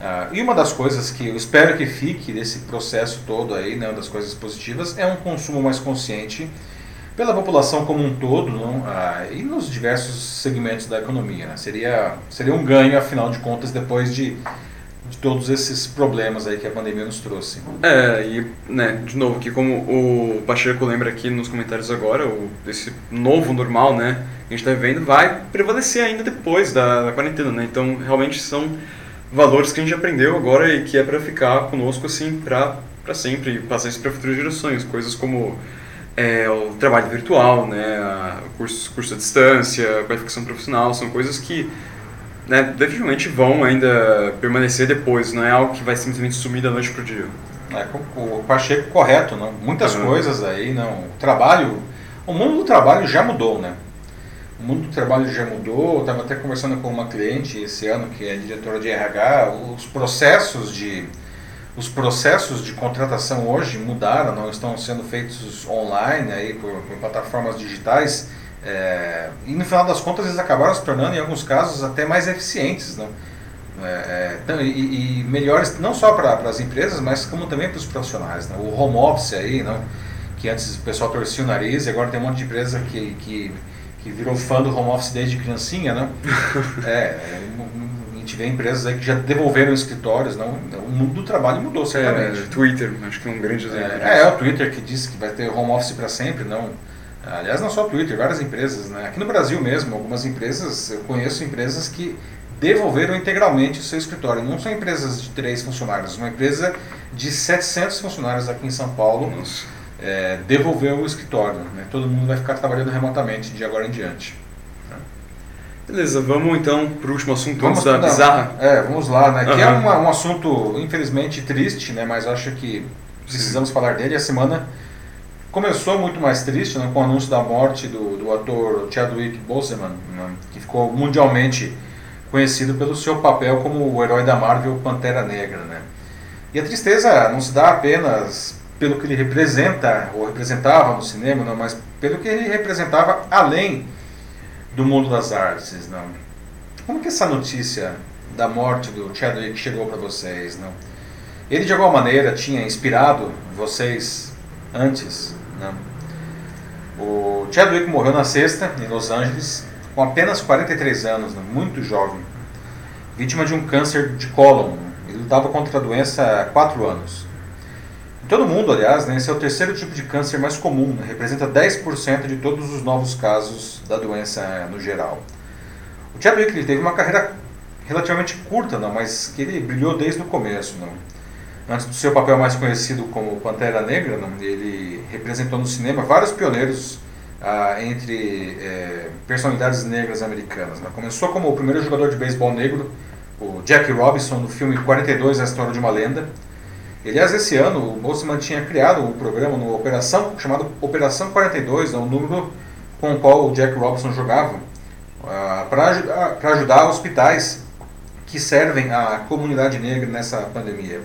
Ah, e uma das coisas que eu espero que fique desse processo todo aí, né, uma das coisas positivas, é um consumo mais consciente pela população como um todo não? Ah, e nos diversos segmentos da economia. Né? Seria, seria um ganho, afinal de contas, depois de de todos esses problemas aí que a pandemia nos trouxe. É, e, né, de novo, que como o Pacheco lembra aqui nos comentários agora, o, esse novo normal, né, que a gente está vivendo, vai prevalecer ainda depois da, da quarentena, né, então realmente são valores que a gente aprendeu agora e que é para ficar conosco, assim, para sempre, e passar isso para futuras gerações, coisas como é, o trabalho virtual, né, cursos, curso à distância, qualificação profissional, são coisas que né, definitivamente vão ainda permanecer depois, não é algo que vai simplesmente sumir da noite para o dia. É, o Pacheco correto, não? muitas uhum. coisas aí, não. O trabalho, o mundo do trabalho já mudou, né? O mundo do trabalho já mudou. Eu estava até conversando com uma cliente esse ano que é diretora de RH. Os processos de os processos de contratação hoje mudaram, não estão sendo feitos online aí por, por plataformas digitais é, e no final das contas eles acabaram se tornando em alguns casos até mais eficientes, não? É, é, e, e, melhores não só para as empresas, mas como também para os profissionais. Né? O home office aí, não? que antes o pessoal torcia o nariz e agora tem um monte de empresa que, que, que virou fã do home office desde criancinha, né? é, é gente vê empresas aí que já devolveram escritórios, não, o mundo do trabalho mudou certamente. É, Twitter, acho que é um grande exemplo. É, é, o Twitter que disse que vai ter home office para sempre, não. Aliás, não só o Twitter, várias empresas, né? Aqui no Brasil mesmo, algumas empresas, eu conheço empresas que devolveram integralmente o seu escritório. Não são empresas de três funcionários, uma empresa de 700 funcionários aqui em São Paulo é, devolveu o escritório. Né? Todo mundo vai ficar trabalhando remotamente de agora em diante. Beleza, vamos então para o último assunto vamos da bizarra. É, vamos lá, né? Uhum. Que é uma, um assunto infelizmente triste, né? Mas acho que precisamos Sim. falar dele. A semana começou muito mais triste, né? Com o anúncio da morte do, do ator Chadwick Boseman, né? que ficou mundialmente conhecido pelo seu papel como o herói da Marvel Pantera Negra, né? E a tristeza não se dá apenas pelo que ele representa ou representava no cinema, não, mas pelo que ele representava além do mundo das artes, não? Como que essa notícia da morte do Chadwick chegou para vocês, não? Ele de alguma maneira tinha inspirado vocês antes, não? O Chadwick morreu na sexta em Los Angeles com apenas 43 anos, não? muito jovem, vítima de um câncer de cólon. Ele lutava contra a doença há 4 anos. Em todo mundo, aliás, né, esse é o terceiro tipo de câncer mais comum, né, representa 10% de todos os novos casos da doença eh, no geral. O Chadwick ele teve uma carreira relativamente curta, não, mas que ele brilhou desde o começo. Não. Antes do seu papel mais conhecido como Pantera Negra, não, ele representou no cinema vários pioneiros ah, entre eh, personalidades negras americanas. Não. Começou como o primeiro jogador de beisebol negro, o Jack Robinson, no filme 42, A História de uma Lenda. Aliás, esse ano o Boltzmann tinha criado um programa no Operação, chamado Operação 42, é um número com o qual o Jack Robinson jogava, uh, para ajudar, ajudar hospitais que servem a comunidade negra nessa pandemia.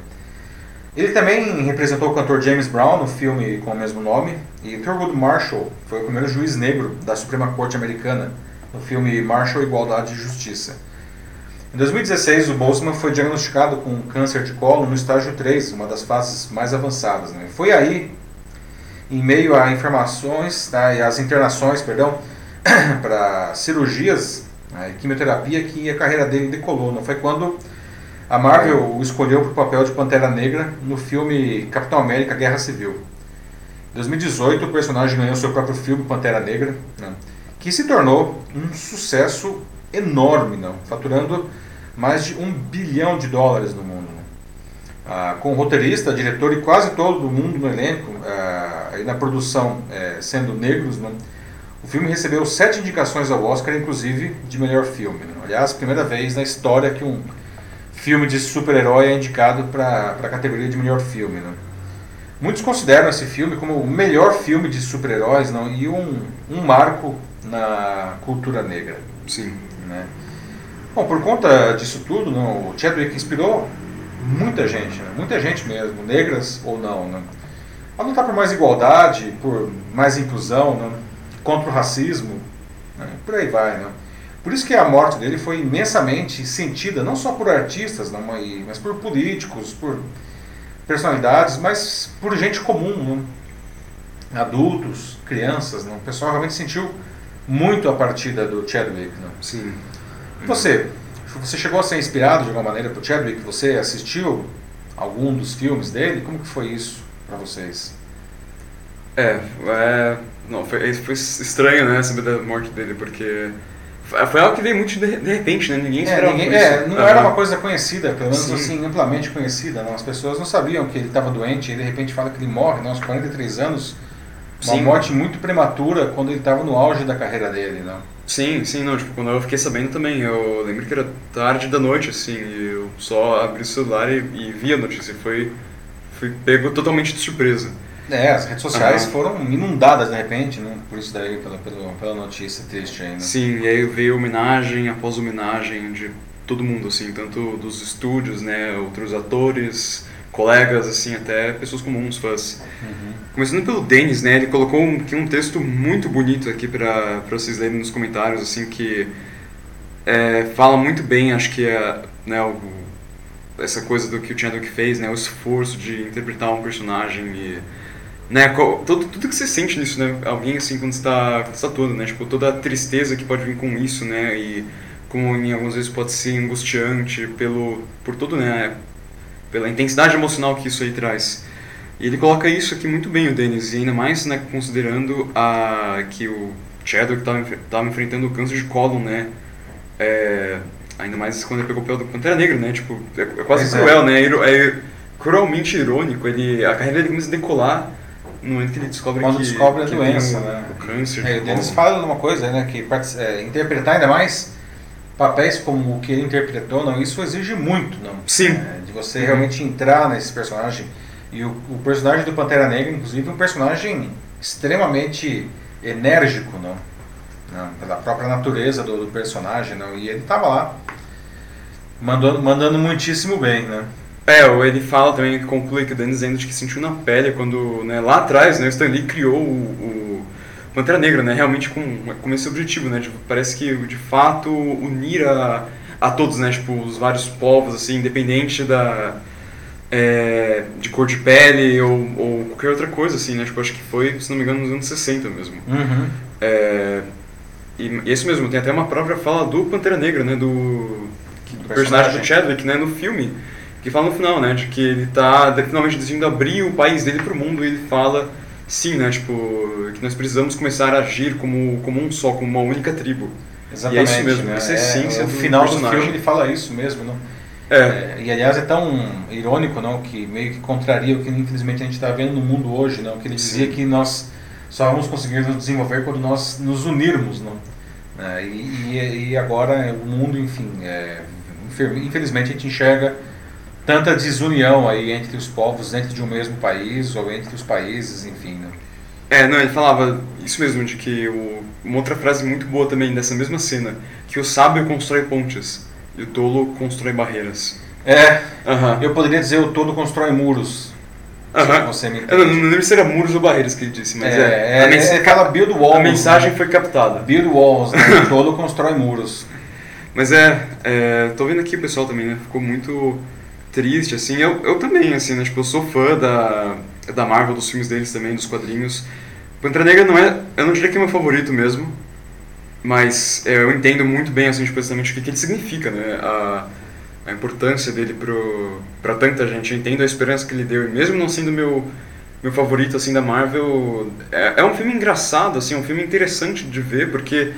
Ele também representou o cantor James Brown no filme com o mesmo nome, e Thurgood Marshall foi o primeiro juiz negro da Suprema Corte Americana no filme Marshall Igualdade e Justiça. Em 2016, o Boltzmann foi diagnosticado com câncer de colo no estágio 3, uma das fases mais avançadas. Né? Foi aí, em meio a informações tá, e as internações, perdão, para cirurgias né, e quimioterapia que a carreira dele decolou. Não foi quando a Marvel o escolheu para o papel de Pantera Negra no filme Capitão América Guerra Civil. Em 2018, o personagem ganhou seu próprio filme Pantera Negra, né, que se tornou um sucesso enorme, não, faturando mais de um bilhão de dólares no mundo. Né? Ah, com roteirista, diretor e quase todo mundo no elenco ah, e na produção eh, sendo negros, né? o filme recebeu sete indicações ao Oscar, inclusive de melhor filme. Né? Aliás, primeira vez na história que um filme de super-herói é indicado para a categoria de melhor filme. Né? Muitos consideram esse filme como o melhor filme de super-heróis e um, um marco na cultura negra. Sim. Né? Bom, por conta disso tudo, o Chadwick inspirou muita gente, né? muita gente mesmo, negras ou não, né? a lutar por mais igualdade, por mais inclusão, né? contra o racismo, né? por aí vai. Né? Por isso que a morte dele foi imensamente sentida, não só por artistas, mas por políticos, por personalidades, mas por gente comum, né? adultos, crianças. Né? O pessoal realmente sentiu muito a partida do Chadwick. Né? Sim. Você? Você chegou a ser inspirado de alguma maneira por Chadwick? Você assistiu algum dos filmes dele? Como que foi isso para vocês? É, é não, foi, foi estranho, né, saber da morte dele, porque foi algo que veio muito de, de repente, né? Ninguém é, esperava é, ninguém, é, não era uma coisa conhecida, pelo menos Sim. assim, amplamente conhecida. Não? As pessoas não sabiam que ele estava doente e de repente fala que ele morre, né, aos 43 anos. Uma Sim. morte muito prematura quando ele estava no auge da carreira dele, não? Sim, sim, não, tipo, quando eu fiquei sabendo também, eu lembro que era tarde da noite, assim, e eu só abri o celular e, e vi a notícia, foi, foi pego totalmente de surpresa. É, as redes sociais ah. foram inundadas de repente, né, por isso daí, pela, pela, pela notícia triste ainda. Sim, e aí veio homenagem após homenagem de todo mundo, assim, tanto dos estúdios, né, outros atores, colegas, assim, até pessoas comuns, fãs. Começando pelo Denis, né? Ele colocou um, um texto muito bonito aqui para vocês lerem nos comentários, assim, que é, fala muito bem, acho que é, né, o, essa coisa do que o Chadwick fez, né? O esforço de interpretar um personagem e né, todo, tudo que você sente nisso, né, alguém assim quando está tá atuando, né, tipo toda a tristeza que pode vir com isso, né, e como em algumas vezes pode ser angustiante pelo por todo, né, pela intensidade emocional que isso aí traz. E ele coloca isso aqui muito bem, o Dennis, e ainda mais, né, considerando a que o Chadwick estava enfrentando o câncer de cólon, né, é, ainda mais quando ele pegou o papel do Pantera Negra, né, tipo, é, é quase Exato. cruel, né, é, é cruelmente irônico, ele, a carreira dele começa a decolar no momento que ele descobre Quando que, descobre a que doença, o, né? o câncer. É, o Denis fala de uma coisa, né? Que é, interpretar ainda mais papéis como o que ele interpretou, não, isso exige muito, não? Sim. É, de você realmente entrar nesse personagem. E o, o, personagem do Pantera Negra, inclusive, é um personagem extremamente enérgico, não? não pela própria natureza do, do personagem, não? E ele estava lá, mandando, mandando muitíssimo bem, né? É, ele fala também, conclui que o Dennis Endich que sentiu na pele quando, né, lá atrás, né, o Stan Lee criou o, o Pantera Negra, né, realmente com, com esse objetivo, né, tipo, parece que de fato unir a, a todos, né, tipo, os vários povos, assim, independente da, é, de cor de pele ou, ou, qualquer outra coisa, assim, né, tipo, acho que foi, se não me engano, nos anos 60 mesmo. Uhum. É, e, e esse mesmo, tem até uma própria fala do Pantera Negra, né, do, do personagem. personagem do Chadwick, né, no filme, que fala no final, né, de que ele tá finalmente decidindo abrir o país dele para o mundo e ele fala, sim, né, tipo, que nós precisamos começar a agir como, como um só, como uma única tribo. Exatamente. E é isso mesmo, né? essa é essência é, final do filme ele fala isso mesmo, não? É. é. E aliás é tão irônico, não, que meio que contraria o que infelizmente a gente está vendo no mundo hoje, não, que ele dizia sim. que nós só vamos conseguir nos desenvolver quando nós nos unirmos, não? É, e, e, e, agora o mundo, enfim, é, infelizmente a gente enxerga tanta desunião aí entre os povos dentro de um mesmo país ou entre os países, enfim. Né? É, não, ele falava isso mesmo, de que o, uma outra frase muito boa também dessa mesma cena, que o sábio constrói pontes e o tolo constrói barreiras. É, eu poderia dizer o tolo constrói muros. Uhum. Você me eu não, não lembro se era muros ou barreiras que ele disse, mas é. É, é, é aquela build walls. A mensagem né? foi captada. Build walls, né? o tolo constrói muros. Mas é, é, tô vendo aqui o pessoal também, né? Ficou muito triste, assim. Eu, eu também, assim, né? Tipo, eu sou fã da, da Marvel, dos filmes deles também, dos quadrinhos. Pantera Negra não é... Eu não diria que é meu favorito mesmo, mas é, eu entendo muito bem, assim, tipo, exatamente o que, que ele significa, né? A, a importância dele pro, pra tanta gente. Eu entendo a esperança que ele deu. E mesmo não sendo meu meu favorito, assim, da Marvel... É, é um filme engraçado, assim, é um filme interessante de ver, porque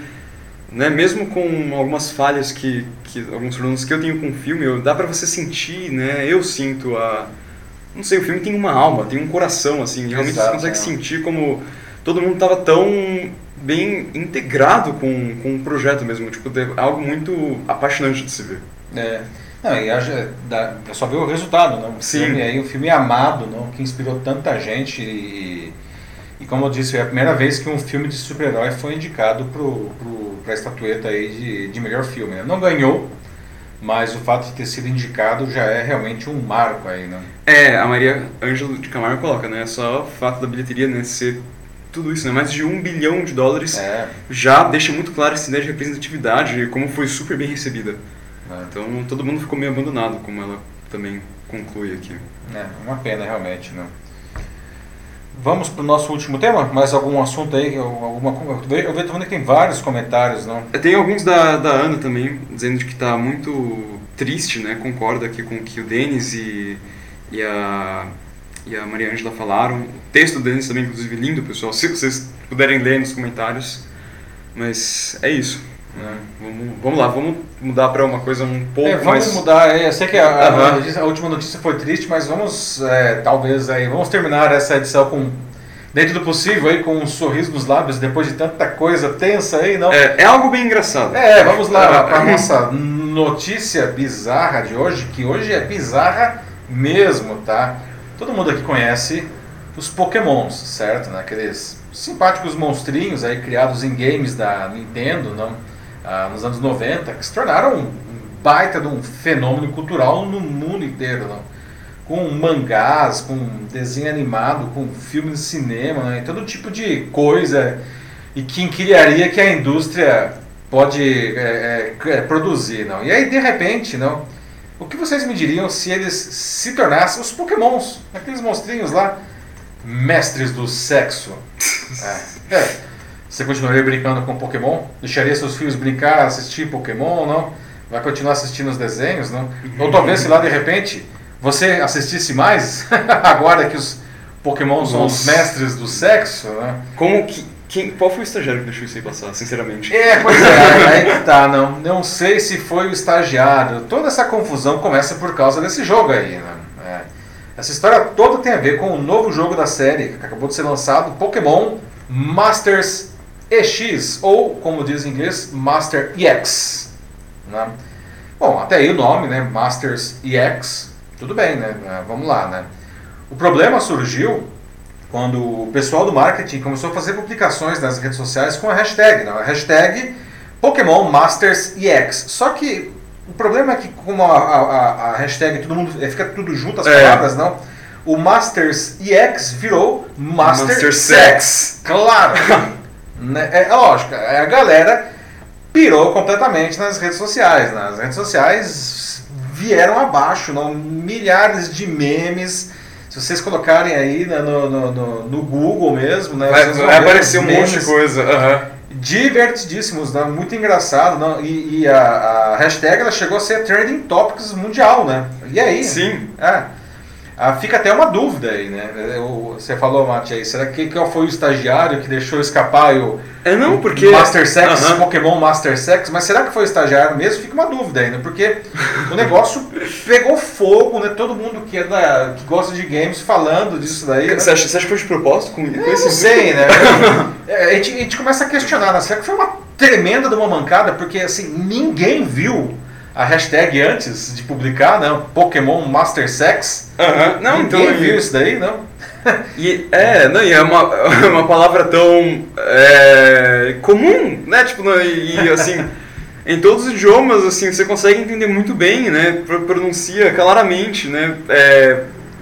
né, mesmo com algumas falhas que, que alguns problemas que eu tenho com o filme, dá para você sentir, né? Eu sinto a não sei, o filme tem uma alma, tem um coração assim, realmente Exato, você consegue é. sentir como todo mundo estava tão bem integrado com, com o projeto mesmo, tipo, algo muito apaixonante de se ver. É. Não, e dá, é só ver o resultado, não? O Sim. Filme, aí, o filme é amado, não? que inspirou tanta gente e, e como eu disse, é a primeira vez que um filme de super-herói foi indicado pro, pro para a estatueta aí de, de melhor filme. Né? Não ganhou, mas o fato de ter sido indicado já é realmente um marco aí, né? É, a Maria Ângelo de Camargo coloca, né? Só o fato da bilheteria né, ser tudo isso, né? Mais de um bilhão de dólares é. já deixa muito claro essa ideia de representatividade e como foi super bem recebida. É. Então todo mundo ficou meio abandonado, como ela também conclui aqui. É, uma pena realmente, né? Vamos para o nosso último tema? Mais algum assunto aí? Alguma, eu vejo que tem vários comentários, não? Tem alguns da, da Ana também, dizendo que está muito triste, né? Concorda aqui com o que o Denis e, e, a, e a Maria Ângela falaram. O texto do Denis também, inclusive, lindo, pessoal. Se vocês puderem ler nos comentários. Mas é isso. Né? Vamos, lá, vamos mudar para uma coisa um pouco é, vamos mais... Vamos mudar, é, eu sei que a, a, notícia, a, última notícia foi triste, mas vamos, é, talvez, aí, vamos terminar essa edição com, dentro do possível, aí, com um sorriso nos lábios, depois de tanta coisa tensa aí, não? É, é algo bem engraçado. É, vamos lá para a nossa notícia bizarra de hoje, que hoje é bizarra mesmo, tá? Todo mundo aqui conhece os pokémons, certo? Né? Aqueles simpáticos monstrinhos aí criados em games da Nintendo, não? Ah, nos anos 90, que se tornaram um baita de um fenômeno cultural no mundo inteiro. Não? com mangás, com desenho animado, com filme de cinema, né, todo tipo de coisa e quem criaria que a indústria pode é, é, é, produzir, não? E aí de repente, não? O que vocês me diriam se eles se tornassem os Pokémons, aqueles monstrinhos lá, mestres do sexo? É. é. Você continuaria brincando com Pokémon? Deixaria seus filhos brincar, assistir Pokémon, não? Vai continuar assistindo os desenhos, não? Ou talvez, sei lá, de repente, você assistisse mais, agora que os Pokémon são os mestres do sexo, né? Como que quem, qual foi o estagiário que deixou isso aí passar, sinceramente? É, pois é, aí que tá, não, não sei se foi o estagiário. Toda essa confusão começa por causa desse jogo aí, né? É. Essa história toda tem a ver com o novo jogo da série que acabou de ser lançado, Pokémon Masters EX, ou como diz em inglês, Master EX. Né? Bom, até aí o nome, né? Masters EX, tudo bem, né? Vamos lá, né? O problema surgiu quando o pessoal do marketing começou a fazer publicações nas redes sociais com a hashtag, não, a hashtag Pokémon Masters EX. Só que o problema é que como a, a, a hashtag todo mundo é, fica tudo junto as é. palavras, não? O Masters EX virou Master, Master Sex. Sex. Claro. né? é, é lógico, é, a galera pirou completamente nas redes sociais. Nas redes sociais vieram abaixo, não? milhares de memes se vocês colocarem aí né, no, no, no, Google mesmo, né? Vai, vai aparecer um monte de coisa. Uhum. Divertidíssimos, né? muito engraçado. Né? E, e a, a, hashtag ela chegou a ser trending topics mundial, né? E aí? Sim. É. Ah, fica até uma dúvida aí, né? Você falou, Mati, aí, será que qual foi o estagiário que deixou escapar o, é não, porque... Master Sex, uh -huh. Pokémon Master Sex? Mas será que foi o estagiário mesmo? Fica uma dúvida ainda, porque o negócio pegou fogo, né? Todo mundo que, é da, que gosta de games falando disso daí. Né? Você, acha, você acha que foi de propósito com, com esse? Não sei, né? É, a, gente, a gente começa a questionar, né? será que foi uma tremenda de uma mancada? Porque assim, ninguém viu a hashtag antes de publicar, né? Pokémon Master Sex. Uhum. Não, Ninguém então, viu isso daí, não? E é, não, e é uma, uma palavra tão é, comum, né? Tipo, e assim, em todos os idiomas, assim, você consegue entender muito bem, né? Pronuncia claramente, né? É,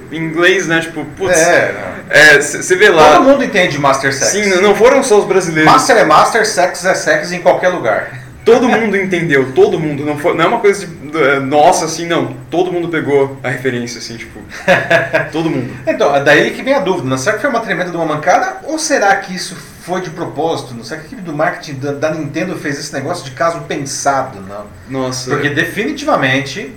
em inglês, né? Tipo, putz. É, você é, vê lá. Todo mundo entende Master Sex. Sim, não foram só os brasileiros. Master é Master, Sex é Sex em qualquer lugar. Todo mundo entendeu, todo mundo. Não, foi, não é uma coisa de, é, nossa, assim, não. Todo mundo pegou a referência, assim, tipo. todo mundo. Então, é daí que vem a dúvida. Não? Será que foi uma tremenda de uma mancada? Ou será que isso foi de propósito? Não será que a equipe do marketing da, da Nintendo fez esse negócio de caso pensado? Não? Nossa. Porque definitivamente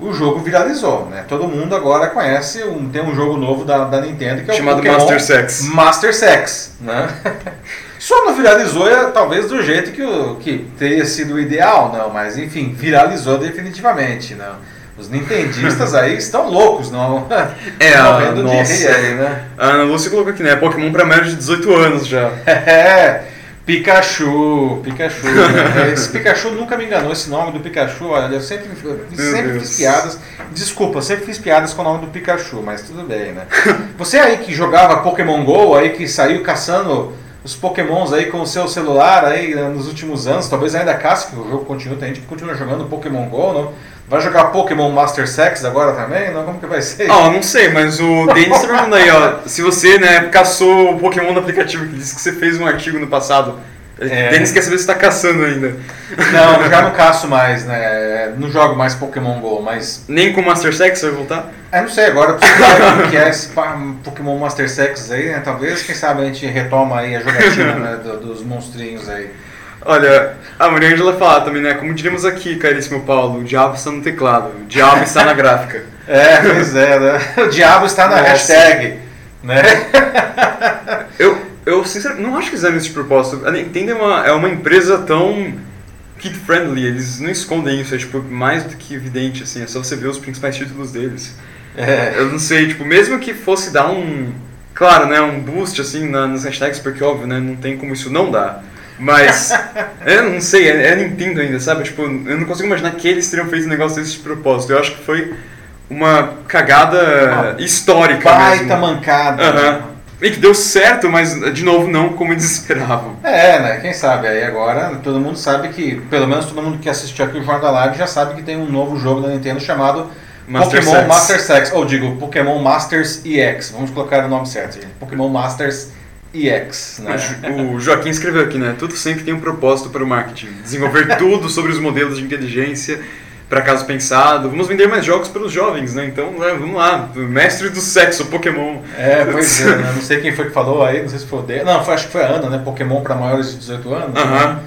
o jogo viralizou, né? Todo mundo agora conhece, um, tem um jogo novo da, da Nintendo que é o Chamado Master Sex. Master Sex, né? Só não viralizou é, talvez do jeito que, o, que teria sido o ideal, não, mas enfim, viralizou definitivamente, não. Os nintendistas aí estão loucos, não? É, a, nossa. Aí, né? Ana Lúcia colocou aqui, né? Pokémon para menos de 18 anos já. É, Pikachu, Pikachu. Né? Esse Pikachu nunca me enganou, esse nome do Pikachu, olha, eu sempre, sempre fiz piadas. Desculpa, sempre fiz piadas com o nome do Pikachu, mas tudo bem, né? Você aí que jogava Pokémon GO, aí que saiu caçando os pokémons aí com o seu celular aí né, nos últimos anos, talvez ainda caça, que o jogo continua, tem gente que continua jogando Pokémon GO, não? Vai jogar Pokémon Master Sex agora também? Não? Como que vai ser? Ah, não sei, mas o Denis tá perguntando aí, ó, se você, né, caçou o Pokémon no aplicativo, que disse que você fez um artigo no passado, é. Denis quer saber se está caçando ainda. Não, já não caço mais, né? Não jogo mais Pokémon GO, mas. Nem com Master Sex vai voltar? É, não sei, agora eu preciso ver o que é esse Pokémon Master Sex aí, né? Talvez, quem sabe, a gente retoma aí a jogatina né, dos monstrinhos aí. Olha, a Maria Angela fala também, né? Como diríamos aqui, caríssimo Paulo, o diabo está no teclado, o diabo está na gráfica. É, pois é, né? O diabo está na Nossa. hashtag, né? Eu, eu sinceramente não acho que fizeram isso de propósito. A Nintendo é uma, é uma empresa tão kid-friendly, eles não escondem isso, é tipo, mais do que evidente, assim, é só você ver os principais títulos deles. É, eu não sei, tipo, mesmo que fosse dar um, claro, né, um boost, assim, na, nas hashtags, porque, óbvio, né, não tem como isso não dar, mas, eu não sei, é, é Nintendo ainda, sabe, tipo, eu não consigo imaginar que eles teriam feito um negócio desse de propósito, eu acho que foi uma cagada uma histórica baita mesmo. mancada. Uhum. E que deu certo, mas de novo não como eles esperavam. É, né? Quem sabe? Aí agora todo mundo sabe que, pelo menos todo mundo que assistiu aqui o Jornal da Live já sabe que tem um novo jogo da Nintendo chamado Master Pokémon Sex. Master Sex, ou digo, Pokémon Masters EX. Vamos colocar o nome certo, gente. Pokémon Masters EX, né? O Joaquim escreveu aqui, né? Tudo sempre tem um propósito para o marketing. Desenvolver tudo sobre os modelos de inteligência para caso pensado. Vamos vender mais jogos para os jovens, né? Então, né, vamos lá. Mestre do sexo, Pokémon. É, pois é, né? não sei quem foi que falou aí, não sei se foi o. Não, foi, acho que foi a Ana, né? Pokémon para maiores de 18 anos. né? Aham.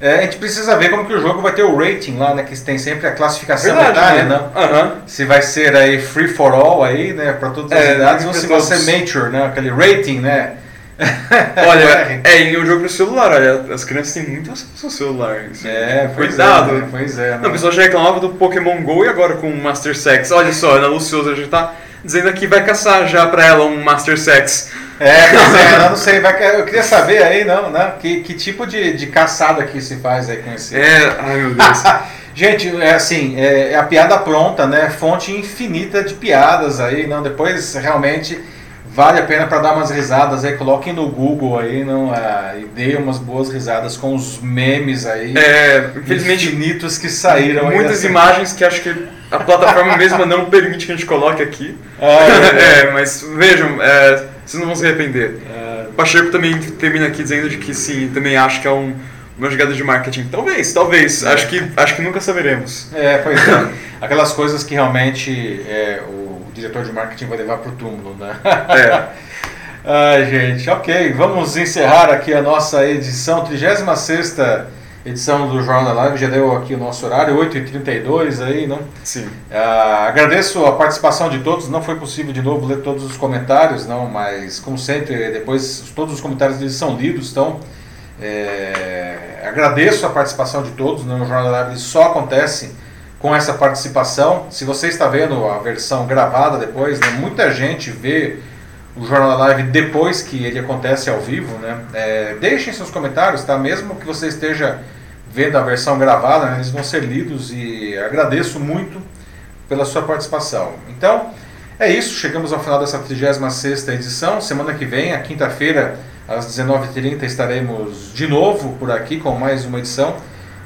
É, a gente precisa ver como que o jogo vai ter o rating lá, né? Que tem sempre a classificação Verdade, etária, né? né? Aham. Se vai ser aí free for all aí, né? Para todas as É, idades, ou se vai ser mature, né? Aquele rating, né? Olha, é, e o jogo pro celular, olha, as crianças têm muito acesso ao celular. É, Cuidado. é. né? Pois é. Não, né? o pessoal já reclamava do Pokémon GO e agora com o Master Sex. Olha só, a Ana Luciosa já tá dizendo que vai caçar já pra ela um Master Sex. É, pois é, eu não sei, eu queria saber aí, não, né? Que, que tipo de, de caçada que se faz aí com esse. É, ai meu Deus. Gente, é assim, é, é a piada pronta, né? Fonte infinita de piadas aí, não? Depois realmente vale a pena para dar umas risadas aí, coloquem no Google aí, não? Ah, e dê umas boas risadas com os memes aí. É, infelizmente, infinitos que saíram aí muitas dessa- imagens que acho que a plataforma mesma não permite que a gente coloque aqui. Ah, é, mas vejam, é, vocês não vão se arrepender. é, O Pacheco também termina aqui dizendo de que sim, também acho que é um, uma jogada de marketing. Talvez, talvez. Acho, que, acho que nunca saberemos. É, pois é. Aquelas coisas que realmente é, o diretor de marketing vai levar pro túmulo, né? É. Ai, gente, ok. Vamos encerrar aqui a nossa edição, 36 edição do Jornal da Live. Já deu aqui o nosso horário, 8h32 aí, não? Sim. Ah, agradeço a participação de todos. Não foi possível de novo ler todos os comentários, não, mas como sempre, depois todos os comentários deles são lidos, então é, agradeço a participação de todos. Né? O Jornal da Live só acontece com essa participação. Se você está vendo a versão gravada depois, né, muita gente vê o Jornal Live depois que ele acontece ao vivo, né? É, deixem seus comentários, tá? Mesmo que você esteja vendo a versão gravada, né, eles vão ser lidos e agradeço muito pela sua participação. Então, é isso, chegamos ao final dessa 36ª edição. Semana que vem, a quinta-feira, às 19h30, estaremos de novo por aqui com mais uma edição.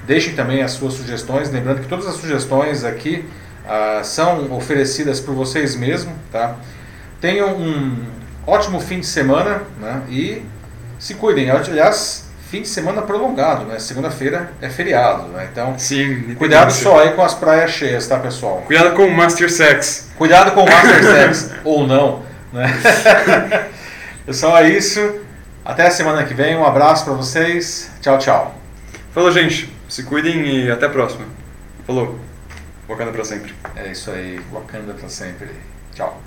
Deixem também as suas sugestões, lembrando que todas as sugestões aqui ah, são oferecidas por vocês mesmos, tá? Tenham um ótimo fim de semana né? e se cuidem. Aliás, fim de semana prolongado, né? Segunda-feira é feriado, né? Então, Sim. cuidado só aí com as praias cheias, tá, pessoal? Cuidado com o Master Sex. Cuidado com o Master Sex, ou não, né? Pessoal, é isso. Até a semana que vem. Um abraço para vocês. Tchau, tchau. Falou, gente. Se cuidem e até a próxima. Falou. Wakanda pra sempre. É isso aí. Wakanda para sempre. Tchau.